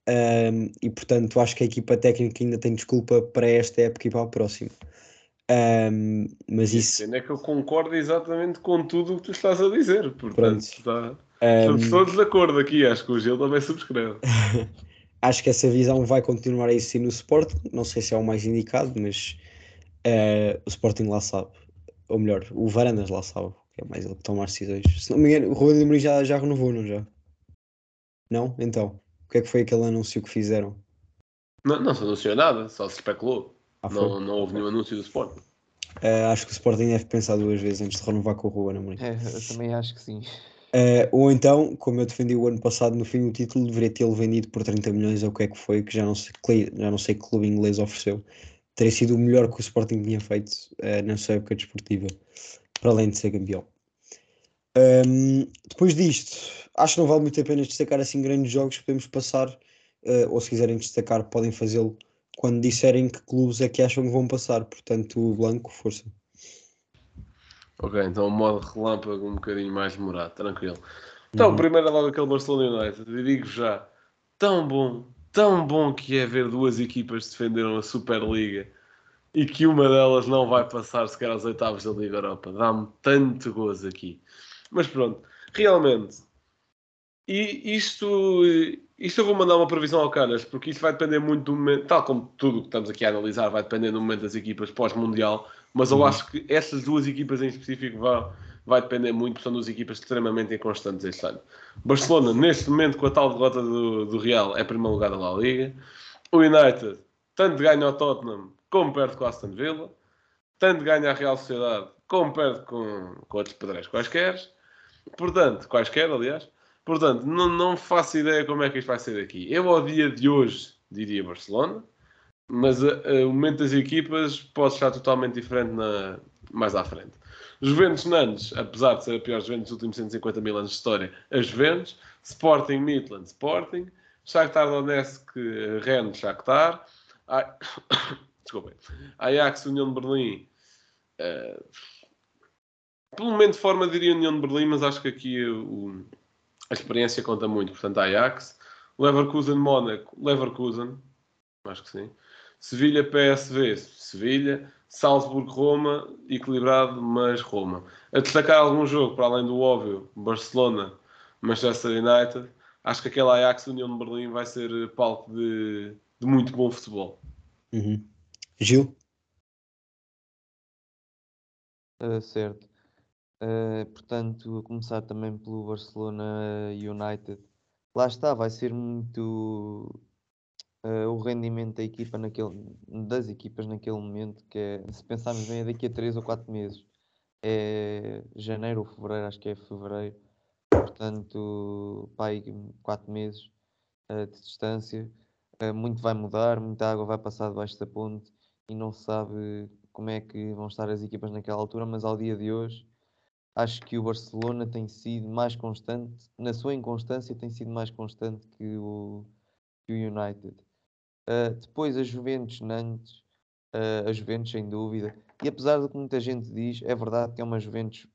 Um, e portanto acho que a equipa técnica ainda tem desculpa para esta época e para a próxima. Um, mas isso Sendo é que eu concordo exatamente com tudo o que tu estás a dizer. Portanto, está... um, estamos todos de acordo aqui. Acho que o Gil também subscreve. acho que essa visão vai continuar a existir no Sporting. Não sei se é o mais indicado, mas eh, o Sporting lá sabe. Ou melhor, o Varandas lá sabe, é mais ele que toma as decisões. Se não me engano, o Ruben de Amorim já, já renovou, não já? Não? Então, o que é que foi aquele anúncio que fizeram? Não, não se anunciou nada, só se especulou. Ah? Não, não houve nenhum anúncio do Sporting. Eh, acho que o Sporting deve pensar duas vezes antes de renovar com o Ruben Amorim. É, eu também acho que sim. Eh, ou então, como eu defendi o ano passado no fim do título, deveria tê-lo vendido por 30 milhões, ou o que é que foi, que já não sei, que- já não sei que clube inglês ofereceu. Teria sido o melhor que o Sporting tinha feito eh, na sua época desportiva, para além de ser campeão. Ahm, depois disto, acho que não vale muito a pena destacar assim grandes jogos, podemos passar, eh, ou se quiserem destacar, podem fazê-lo quando disserem que clubes é que acham que vão passar. Portanto, o Blanco, força. Ok, então o modo relâmpago um bocadinho mais demorado, tranquilo. Então, Uhum. primeiro é logo aquele Barcelona United. E digo já, tão bom, tão bom que é ver duas equipas defenderam a Superliga e que uma delas não vai passar sequer aos oitavos da Liga Europa. Dá-me tanto gozo aqui. Mas pronto, realmente, e isto, isto eu vou mandar uma previsão ao Canas, porque isto vai depender muito do momento, tal como tudo o que estamos aqui a analisar, vai depender do momento das equipas pós-mundial, mas eu Uhum. acho que essas duas equipas em específico vai, vai depender muito, porque são duas equipas extremamente inconstantes este ano. Barcelona, neste momento, com a tal derrota do, do Real, é primeiro lugar da La Liga. O United, tanto ganha ao Tottenham, como perde com o Aston Villa. Tanto ganha a Real Sociedade, como perde com, com outros pedreiros quaisquer. Portanto, quaisquer, aliás. Portanto, não, não faço ideia como é que isto vai ser aqui. Eu, ao dia de hoje, diria Barcelona, mas a- a- o momento das equipas pode estar totalmente diferente na- mais à frente. Juventus Nantes, apesar de ser a pior Juventus dos últimos 150 mil anos de história, a Juventus. Sporting Midland, Sporting. Shakhtar Donetsk, Rennes, Shakhtar. Desculpem. Ajax, União de Berlim. eh, pelo momento de forma diria União de Berlim, mas acho que aqui o- a experiência conta muito. Portanto, Ajax. Leverkusen, Mónaco. Leverkusen. Acho que sim. Sevilha, PSV, Sevilha, Salzburgo, Roma, equilibrado, mas Roma. A destacar algum jogo, para além do óbvio, Barcelona, Manchester United, acho que aquele Ajax União de Berlim vai ser palco de, de muito bom futebol. Uhum. Gil? Uh, certo. Uh, portanto, começar também pelo Barcelona United. Lá está, vai ser muito uh, o rendimento da equipa naquele, das equipas naquele momento, que é, se pensarmos bem, é daqui a 3 ou 4 meses. É janeiro ou fevereiro, acho que é fevereiro. Portanto, pai, 4 meses de distância. muito vai mudar, muita água vai passar debaixo da ponte e não se sabe como é que vão estar as equipas naquela altura, mas ao dia de hoje acho que o Barcelona tem sido mais constante, na sua inconstância tem sido mais constante que o, que o United. Uh, depois a Juventus Nantes, uh, a Juventus sem dúvida, e apesar do que muita gente diz, é verdade que é uma Juventus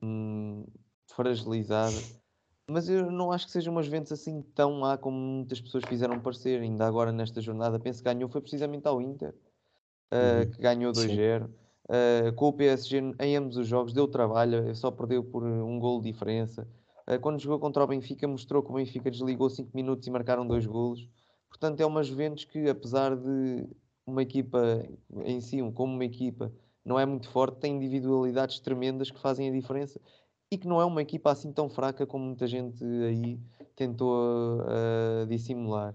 hum, fragilizada, mas eu não acho que seja uma Juventus assim tão má como muitas pessoas fizeram parecer. Ainda agora nesta jornada, penso que ganhou foi precisamente ao Inter, uh, que ganhou 2-0. Uh, com o PSG em ambos os jogos deu trabalho, só perdeu por um gol de diferença. Uh, quando jogou contra o Benfica, mostrou que o Benfica desligou 5 minutos e marcaram dois golos. Portanto, é uma Juventus que, apesar de uma equipa em si, como uma equipa, não é muito forte, tem individualidades tremendas que fazem a diferença e que não é uma equipa assim tão fraca como muita gente aí tentou uh, dissimular.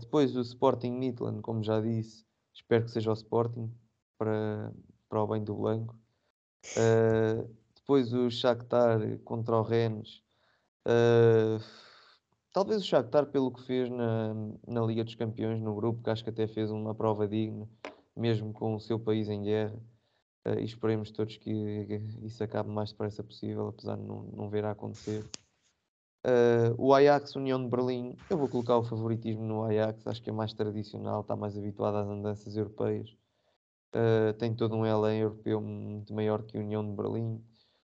depois o Sporting Midland, como já disse, espero que seja o Sporting para, para o bem do Blanco. Uh, depois o Shakhtar contra o Rennes. Uh, talvez o Shakhtar pelo que fez na, na Liga dos Campeões, no grupo, que acho que até fez uma prova digna, mesmo com o seu país em guerra. Uh, e esperemos todos que isso acabe o mais depressa possível, apesar de não, não ver a acontecer. Uh, o Ajax União de Berlim, eu vou colocar o favoritismo no Ajax, acho que é mais tradicional, está mais habituado às andanças europeias. Uh, tem todo um elenco europeu muito maior que a União de Berlim.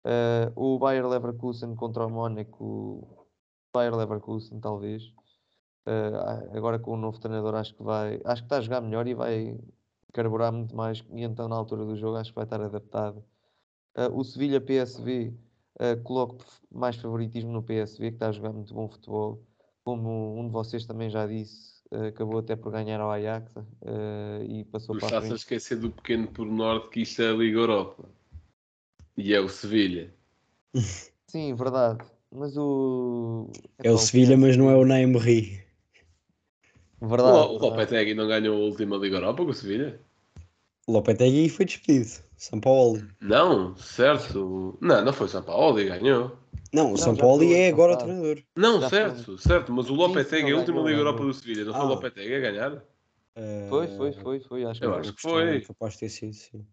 Uh, o Bayer Leverkusen contra o Mónaco, Bayer Leverkusen talvez. Agora com o novo treinador acho que vai, acho que está a jogar melhor e vai carburar muito mais e então na altura do jogo acho que vai estar adaptado. o Sevilha PSV coloco mais favoritismo no PSV que está a jogar muito bom futebol. Como um de vocês também já disse, Uh, acabou até por ganhar ao Ajax uh, e passou tu para a frente. A esquecer do pequeno pormenor de que isto é a Liga Europa e é o Sevilha. Sim, verdade. Mas o. É, o Sevilha, mas não é o Neymar. Verdade. O, o Lopetegui não ganhou a última Liga Europa com o Sevilha? O Lopetegui foi despedido. São Paulo. Não, certo. Não, não foi São Paulo e ganhou. Não, o São Paulo é agora o treinador. Não, já certo, foi. certo, mas o Lopetegui, a última Liga Europa do Sevilha, não ah. foi o Ah. Lopetegui a ganhar? Uh, Foi, foi, foi, foi. Acho que, Eu foi. acho que foi. Capaz de ter sido, sim.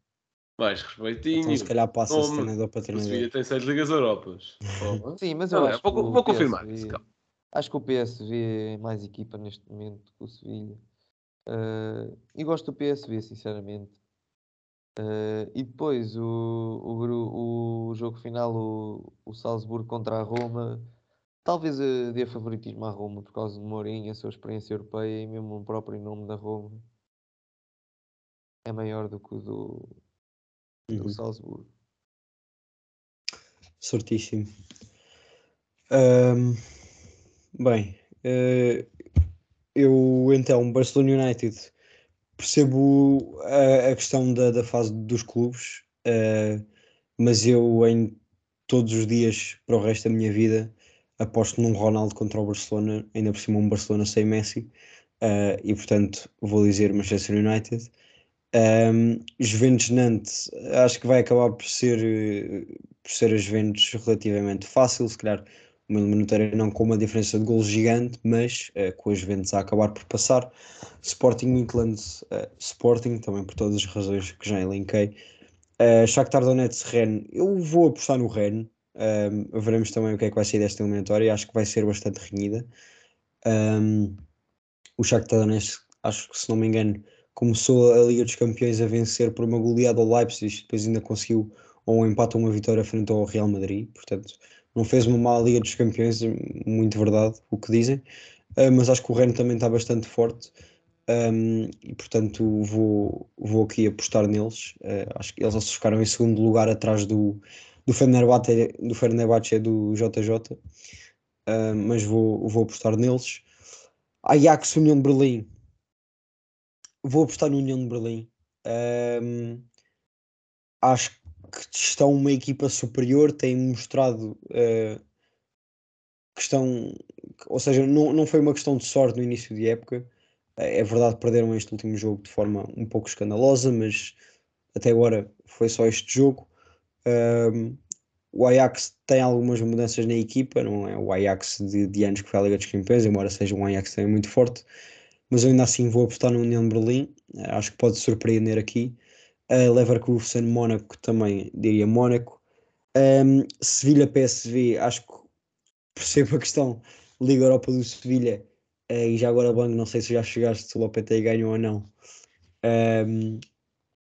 Mais respeitinho. Então, se calhar passa-se Toma. treinador para O Sevilha treinador. tem seis Ligas Europas. Sim, mas eu Não, acho vou, que o vou confirmar PSV isso, calma. Acho que o PSV é mais equipa neste momento que o Sevilha. Uh, e gosto do PSV, sinceramente. Uh, e depois o, o, o jogo final, o, o Salzburgo contra a Roma. Talvez uh, dê favoritismo à Roma por causa do Mourinho, a sua experiência europeia e mesmo o próprio nome da Roma é maior do que o do, do Uhum. Salzburgo. Certíssimo. Ahm, bem, eh, eu então, Barcelona United, percebo a, a questão da, da fase dos clubes, eh, mas eu em todos os dias para o resto da minha vida aposto num Ronaldo contra o Barcelona, ainda por cima um Barcelona sem Messi, eh, e portanto vou dizer Manchester United. Um, Juventus Nantes, acho que vai acabar por ser, eh, por ser a Juventus relativamente fácil, se calhar uma eliminatória não com uma diferença de golos gigante, mas eh, com a Juventus a acabar por passar. Sporting Midland, eh, Sporting, também por todas as razões que já elenquei. Uh, Shakhtar Donetsk, Rennes, eu vou apostar no Rennes, um, veremos também o que é que vai ser desta eliminatória, acho que vai ser bastante renhida. Um, o Shakhtar Donetsk, acho que se não me engano, começou a Liga dos Campeões a vencer por uma goleada ao Leipzig, depois ainda conseguiu um empate ou uma vitória frente ao Real Madrid, portanto não fez uma má Liga dos Campeões, muito verdade o que dizem, uh, mas acho que o Rennes também está bastante forte. um, e portanto vou, vou aqui apostar neles. Uh, acho que eles ficaram em segundo lugar atrás do, do Fenerbahçe, do Fenerbahçe do JJ, uh, mas vou, vou apostar neles. Ajax União de Berlim, vou apostar no União de Berlim. Um, acho que estão uma equipa superior, têm mostrado uh, que estão, ou seja, não, não foi uma questão de sorte no início de época. É verdade perderam este último jogo de forma um pouco escandalosa, mas até agora foi só este jogo. O Ajax tem algumas mudanças na equipa, não é o Ajax de, de anos que foi a Liga dos Campeões, embora seja um Ajax também muito forte, mas eu ainda assim vou apostar no União de Berlim, acho que pode surpreender aqui. Uh, Leverkusen, Mónaco também diria Mónaco. Um, Sevilha PSV, acho que percebo a questão Liga Europa do Sevilha uh, e já agora Bang, não sei se já chegaste se o Lopetegui ganhou ou não. Um,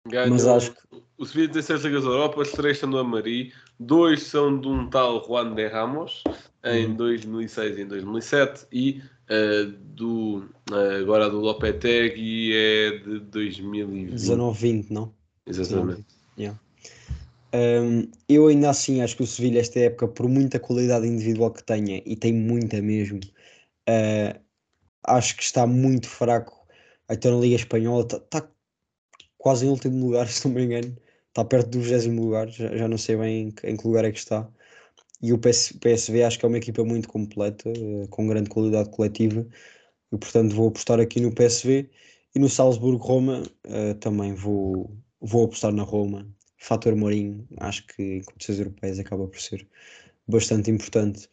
Ganhou, mas acho que... O Sevilha tem seis Ligas da Europa, as três são do Amari, dois são de um tal Juan de Ramos, em uhum. 2006 e em 2007, e uh, do, uh, agora do Lopetegui é de 2020. 19-20, não? Exatamente. Yeah. Um, eu ainda assim acho que o Sevilha, esta época, por muita qualidade individual que tenha, e tem muita mesmo, uh, acho que está muito fraco. Até na Liga Espanhola está tá quase em último lugar, se não me engano. Está perto do 20 lugar, já, já, não sei bem em que, em que, lugar é que está. E o PS, PSV acho que é uma equipa muito completa, uh, com grande qualidade coletiva. E portanto vou apostar aqui no PSV. E no Salzburgo-Roma uh, também vou, vou apostar na Roma. Fator Mourinho, acho que em competições europeias acaba por ser bastante importante.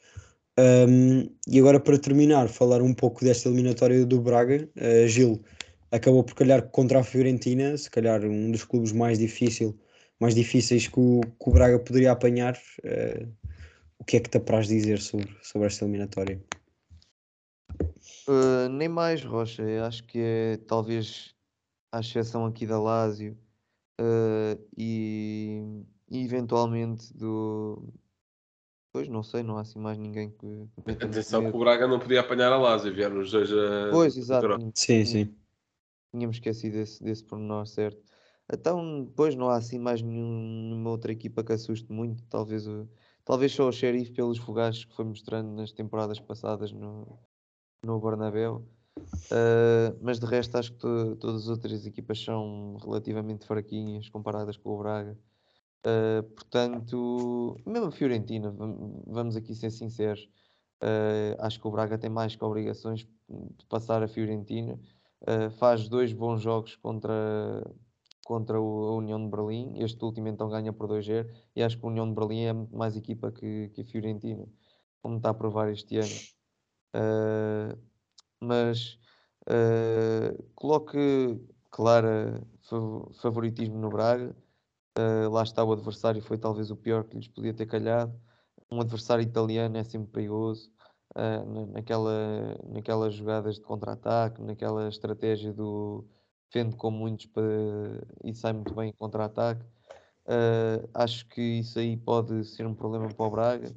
Um, e agora para terminar, falar um pouco desta eliminatória do Braga. Uh, Gil acabou por calhar contra a Fiorentina, se calhar um dos clubes mais, difícil, mais difíceis que o, que o Braga poderia apanhar. Uh, o que é que te apraz dizer sobre, sobre esta eliminatória? Uh, nem mais, Rocha. Eu acho que é talvez a exceção aqui da Lazio uh, e, e, eventualmente do. Pois não sei, não há assim mais ninguém que. Atenção que o Braga não podia apanhar a Lazio, vieram os dois a. Pois, exato. Sim, sim. Tínhamos esquecido desse, desse pormenor, certo? Então, depois não há assim mais nenhuma outra equipa que assuste muito. Talvez, talvez só o Sheriff pelos fogachos que foi mostrando nas temporadas passadas no, no Bernabéu. Uh, mas de resto acho que to todas as outras equipas são relativamente fraquinhas comparadas com o Braga. Uh, portanto, mesmo a Fiorentina, vamos aqui ser sinceros, uh, acho que o Braga tem mais que obrigações de passar a Fiorentina. faz dois bons jogos contra, contra a União de Berlim. Este último então ganha por 2-0 e acho que a União de Berlim é mais equipa que, que a Fiorentina, como está a provar este ano. Mas uh, coloque clara favoritismo no Braga. Uh, lá está o adversário, foi talvez o pior que lhes podia ter calhado. Um adversário italiano é sempre perigoso. Uh, naquela, naquelas jogadas de contra-ataque, naquela estratégia do defende com muitos para, e sai muito bem em contra-ataque. Uh, acho que isso aí pode ser um problema para o Braga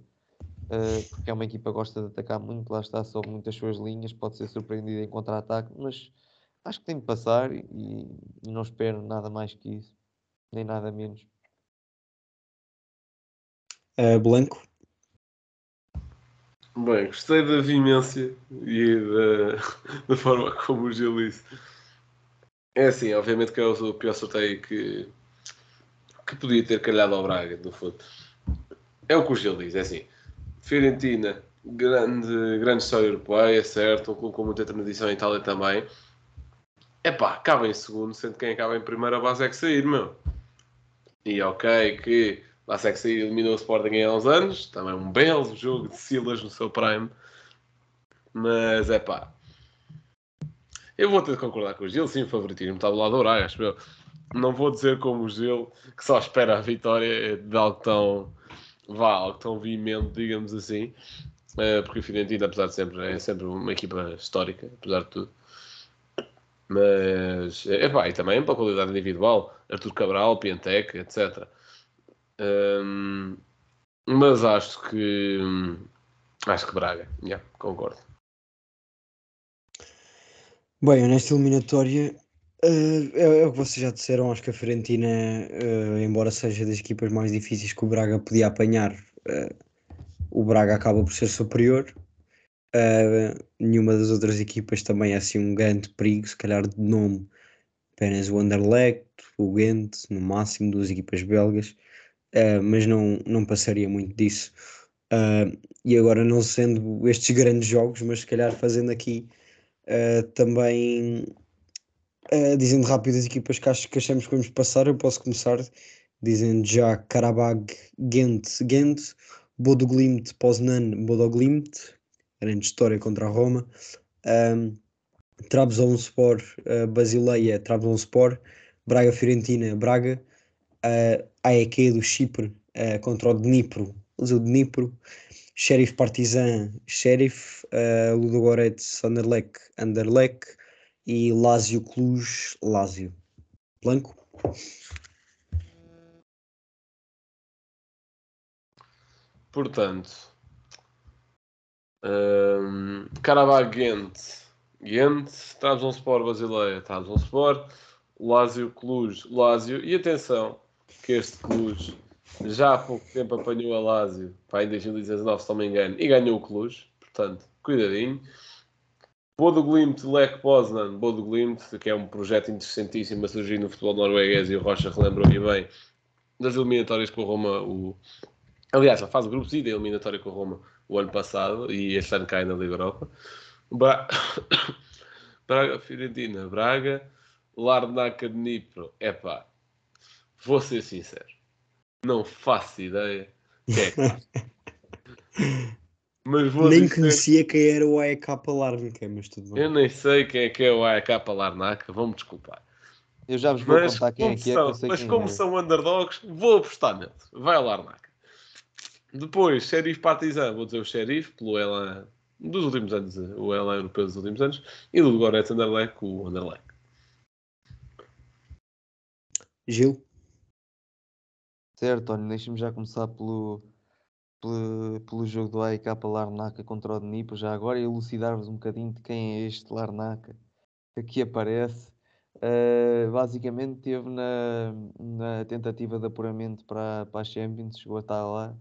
uh, porque é uma equipa que gosta de atacar muito, lá está, sob muitas suas linhas, pode ser surpreendida em contra-ataque, mas acho que tem de passar e, e, não espero nada mais que isso, nem nada menos. Uh, Blanco? Bem, gostei da vimência e da, da forma como o Gil disse. É assim, obviamente que é o pior sorteio que, que podia ter calhado ao Braga, no fundo. É o que o Gil diz, é assim. Fiorentina, grande, grande história europeia, certo? Um clube com muita tradição em Itália também. É pá, acaba em segundo, sendo que quem acaba em primeira base é que sair, meu. E ok, que base é que sair eliminou o Sporting há uns anos, também um belo jogo de Silas no seu prime. Mas é pá. Eu vou ter de concordar com o Gil, sim, o favoritismo está do lado do Braga, acho eu. Não vou dizer como o Gil, que só espera a vitória de algo tão vá, algo tão veemente, digamos assim, uh, porque o Fiorentina, apesar de sempre, é sempre uma equipa histórica, apesar de tudo. Mas, é pá, e também para a qualidade individual, Artur Cabral, Piantec, etc. Um, mas acho que acho que Braga, yeah, concordo. Bem, nesta eliminatória, eh, é, o que vocês já disseram, acho que a Fiorentina, eh, embora seja das equipas mais difíceis que o Braga podia apanhar, eh, o Braga acaba por ser superior. Nenhuma das outras equipas também é assim um grande perigo, se calhar de nome, apenas o Anderlecht, o Ghent, no máximo, duas equipas belgas, mas não, não passaria muito disso. E agora não sendo estes grandes jogos, mas se calhar fazendo aqui também eh, dizendo rápido as equipas que, acho, que achamos que vamos passar, eu posso começar dizendo já Karabag, Ghent, Ghent, Bodo Glimt, Poznan, Bodo Glimt, grande história contra a Roma, um, Trabzonspor, uh, Basileia, Trabzonspor, Braga Fiorentina, Braga, uh, AEK do Chipre uh, contra o Dnipro, o Dnipro, Sheriff Partizan, Sheriff, uh, Ludogorets, Anderlecht, Anderlecht e Lazio Cluj, Lazio. Blanco? Portanto, um, Karabag Ghent, Ghent, Trabzonspor Basileia, Trabzonspor, Lazio Cluj, Lazio. E atenção, que este Cluj já há pouco tempo apanhou a Lazio, pá, em 2019, se não me engano, e ganhou o Cluj. Portanto, cuidadinho. Bodo Glimt, Lech Poznan, Bodo Glimt, que é um projeto interessantíssimo a surgir no futebol norueguês e o Rocha relembrou-me bem das eliminatórias com a Roma, o... aliás, já faz o grupo Z da eliminatória com a Roma o ano passado e este ano cai na Liga Europa. Bra... Braga, Fiorentina, Braga, Larnaca de Dnipro, epá, vou ser sincero, não faço ideia é que Nem dizer- conhecia quem era o AEK Larnaca, mas tudo bem. Eu nem sei quem é que é o AEK Larnaca, vão-me desculpar. Eu já vos vou Mas, contar quem é que é, que são, eu sei mas quem como é. são underdogs, vou apostar neles. Vai ao Larnaca. Depois, Sheriff Partizan, vou dizer o Sheriff, pelo Elan dos últimos anos, o Elan europeu dos últimos anos, e o Ludogorets Anderlecht, o Anderlecht. Gil? Certo, olha, deixa-me já começar pelo, pelo, pelo jogo do AEK Larnaca contra o Dnipro, já agora, e elucidar-vos um bocadinho de quem é este Larnaca que aqui aparece. Uh, basicamente teve na, na tentativa de apuramento para, para a Champions, chegou a estar lá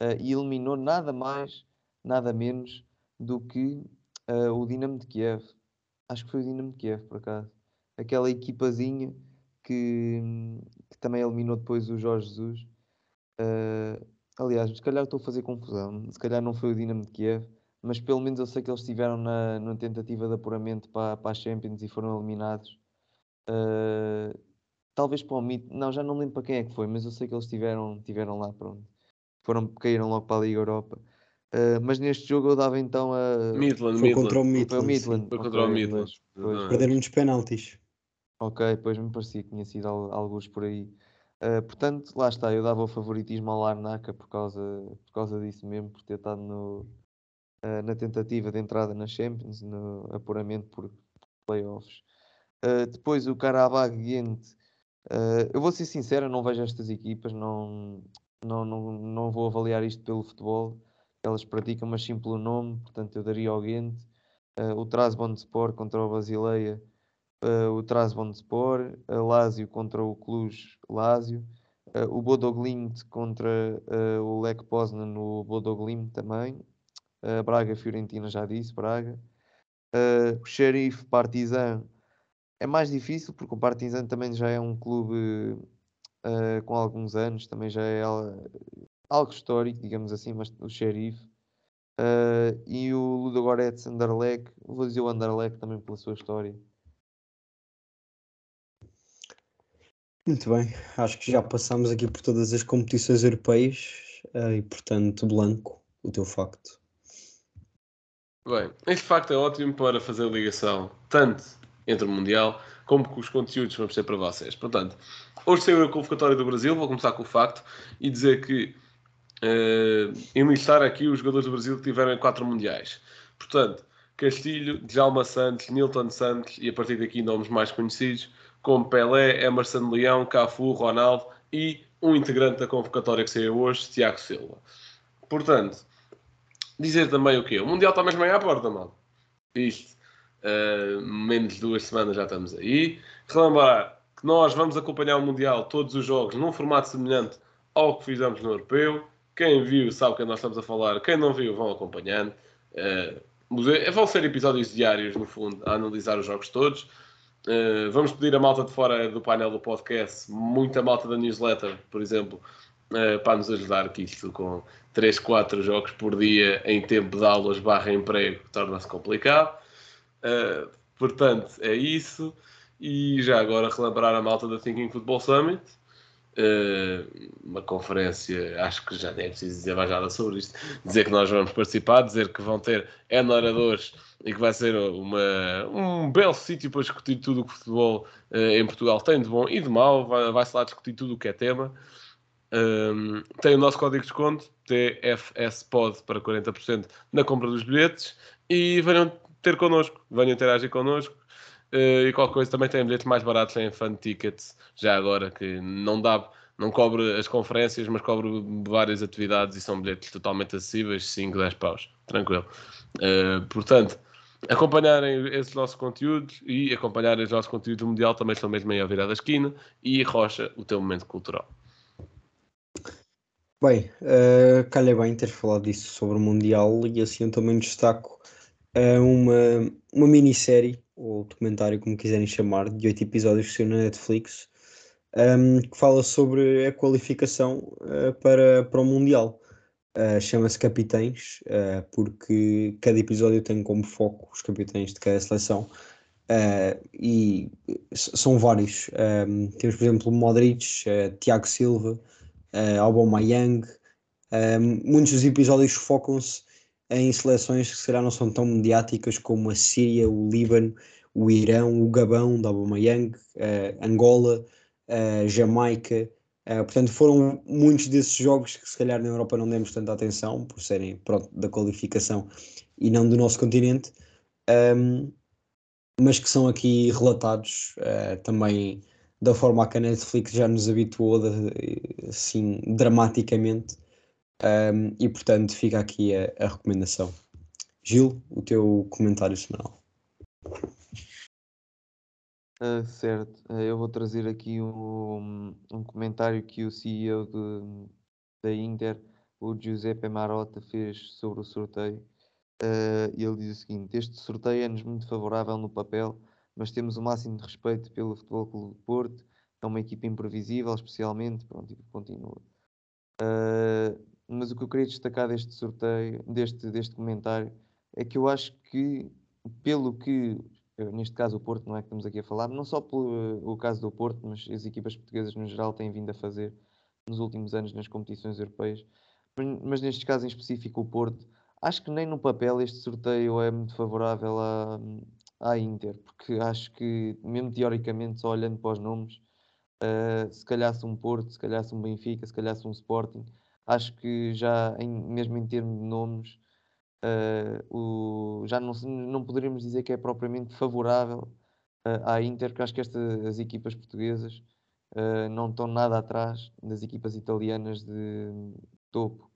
uh, e eliminou nada mais, nada menos do que uh, o Dinamo de Kiev. Acho que foi o Dinamo de Kiev, por acaso. Aquela equipazinha que, que também eliminou depois o Jorge Jesus. Uh, aliás, se calhar estou a fazer confusão. Se calhar não foi o Dinamo de Kiev, mas pelo menos eu sei que eles estiveram na, na tentativa de apuramento para, para a Champions e foram eliminados. Uh, talvez para o Mit, não, já não lembro para quem é que foi, mas eu sei que eles estiveram, estiveram lá, pronto. Foram, caíram logo para a Liga Europa. Uh, mas neste jogo eu dava então a. Midland, Foi Midland. contra o Foi o Midland. Midland. sim. Foi contra o pois, Midland. pois. Perderam nos penaltis. Ok, pois me parecia que tinha sido al- alguns por aí. Uh, portanto, lá está, eu dava o favoritismo ao Larnaca por causa, por causa disso mesmo, por ter estado no, uh, na tentativa de entrada na Champions, no apuramento por playoffs. Uh, depois o Karabag Ghent, eu vou ser sincero, não vejo estas equipas, não, não, não, não vou avaliar isto pelo futebol que elas praticam, mas sim pelo nome, portanto eu daria ao Ghent. O Trabzonspor contra o Basileia, uh, o Trabzonspor, a Lazio contra o Cluj Lazio, uh, o Bodo Glimt contra uh, o Lech Poznan no Bodo Glimt também, uh, Braga Fiorentina já disse, Braga, o Sheriff Partizan é mais difícil porque o Partizan também já é um clube com alguns anos, também já é al- algo histórico, digamos assim, mas o Sheriff uh, e o Ludogorets Anderlecht, vou dizer o Anderlecht também pela sua história. Muito bem, acho que já passámos aqui por todas as competições europeias eh, e, portanto, Blanco, o teu facto. Bem, este facto é ótimo para fazer ligação tanto entre o Mundial como com os conteúdos que vamos ter para vocês. Portanto, hoje saiu a convocatória do Brasil, vou começar com o facto e dizer que uh, enlistar aqui os jogadores do Brasil que tiveram quatro Mundiais. Portanto, Castilho, Djalma Santos, Nilton Santos e a partir daqui nomes mais conhecidos como Pelé, Emerson Leão, Cafu, Ronaldo e um integrante da convocatória que saiu hoje, Tiago Silva. Portanto, dizer também o quê? O Mundial está mesmo aí à porta, mano. Isto. Uh, menos de duas semanas já estamos aí. Relembrar que nós vamos acompanhar o Mundial, todos os jogos, num formato semelhante ao que fizemos no Europeu. Quem viu sabe que nós estamos a falar, quem não viu vão acompanhando. Uh, vão ser episódios diários, no fundo, a analisar os jogos todos. Uh, vamos pedir a malta de fora do painel do podcast, muita malta da newsletter, por exemplo, uh, para nos ajudar, que isto com 3, 4 jogos por dia em tempo de aulas barra emprego torna-se complicado. Uh, portanto, é isso. E já agora relembrar a malta da Thinking Football Summit, uma conferência, acho que já nem é preciso dizer mais nada sobre isto, dizer que nós vamos participar, dizer que vão ter N oradores e que vai ser uma, um belo sítio para discutir tudo o que o futebol uh, em Portugal tem de bom e de mau, vai-se vai lá discutir tudo o que é tema. Um, tem o nosso código de desconto, TFSPOD para 40% na compra dos bilhetes e venham ter connosco, venham interagir connosco. Uh, e qualquer coisa também tem bilhetes mais baratos em fan tickets, já agora, que não dá, não cobre as conferências, mas cobre várias atividades e são bilhetes totalmente acessíveis, 5, 10 paus, tranquilo. Uh, portanto, acompanharem esses nossos conteúdos e acompanharem os nossos conteúdos do Mundial também estão mesmo aí à virada da esquina e Rocha, o teu momento cultural. Bem, uh, calha bem ter falado disso sobre o Mundial e assim eu também destaco uh, uma, uma minissérie, ou documentário, como quiserem chamar, de oito episódios que saiu na Netflix, um, que fala sobre a qualificação uh, para, para o Mundial. Uh, Chama-se Capitães, uh, porque cada episódio tem como foco os capitães de cada seleção. e são vários. Temos, por exemplo, Modric, Tiago Silva, uh, Aubameyang. Um, muitos dos episódios focam-se em seleções que será não são tão mediáticas como a Síria, o Líbano, o Irão, o Gabão da Aubameyang, uh, Angola, uh, Jamaica. Uh, portanto, foram muitos desses jogos que se calhar na Europa não demos tanta atenção por serem pronto, da qualificação e não do nosso continente, um, mas que são aqui relatados também da forma a que a Netflix já nos habituou de, assim dramaticamente um, e portanto fica aqui a, a, recomendação. Gil, o teu comentário semanal. Uh, certo, uh, eu vou trazer aqui um, um comentário que o CEO de, da Inter, o Giuseppe Marotta, fez sobre o sorteio. Uh, ele diz o seguinte: Este sorteio é-nos muito favorável no papel, mas temos o máximo de respeito pelo Futebol Clube de Porto. É uma equipa imprevisível, especialmente. Pronto, continua. Uh, mas o que eu queria destacar deste sorteio, deste, deste comentário, é que eu acho que, pelo que, eh, neste caso o Porto, não é que estamos aqui a falar, não só pelo eh, o caso do Porto, mas as equipas portuguesas no geral têm vindo a fazer nos últimos anos nas competições europeias, mas, neste caso em específico o Porto, acho que nem no papel este sorteio é muito favorável à, à Inter, porque acho que, mesmo teoricamente, só olhando para os nomes, uh, se calhar um Porto, se calhar um Benfica, se calhar um Sporting, acho que já, em, mesmo em termos de nomes, uh, o, já não, não poderíamos dizer que é propriamente favorável uh, à Inter, porque acho que estas as equipas portuguesas uh, não estão nada atrás das equipas italianas de topo.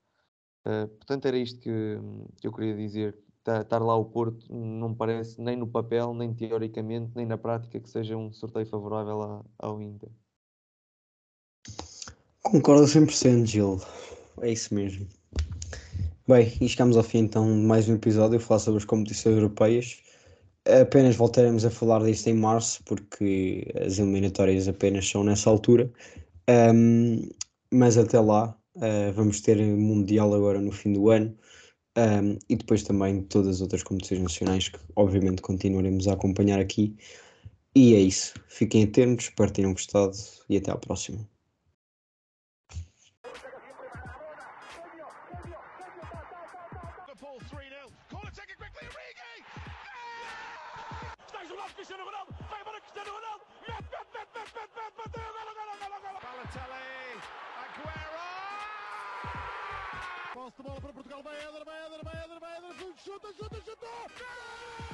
portanto, era isto que, que eu queria dizer. Estar lá o Porto não parece, nem no papel, nem teoricamente, nem na prática, que seja um sorteio favorável à, ao Inter. Concordo 100%, Gil. É isso mesmo. Bem, e chegamos ao fim então de mais um episódio a falar sobre as competições europeias. Apenas voltaremos a falar disto em março, porque as eliminatórias apenas são nessa altura. Um, mas até lá, uh, vamos ter Mundial agora no fim do ano. Um, e depois também todas as outras competições nacionais que obviamente continuaremos a acompanhar aqui. E é isso. Fiquem atentos, espero que tenham gostado e até à próxima. Bola para Portugal, vai Eder, vai Eder, vai Eder, vai Eder, chuta, chuta, chuta!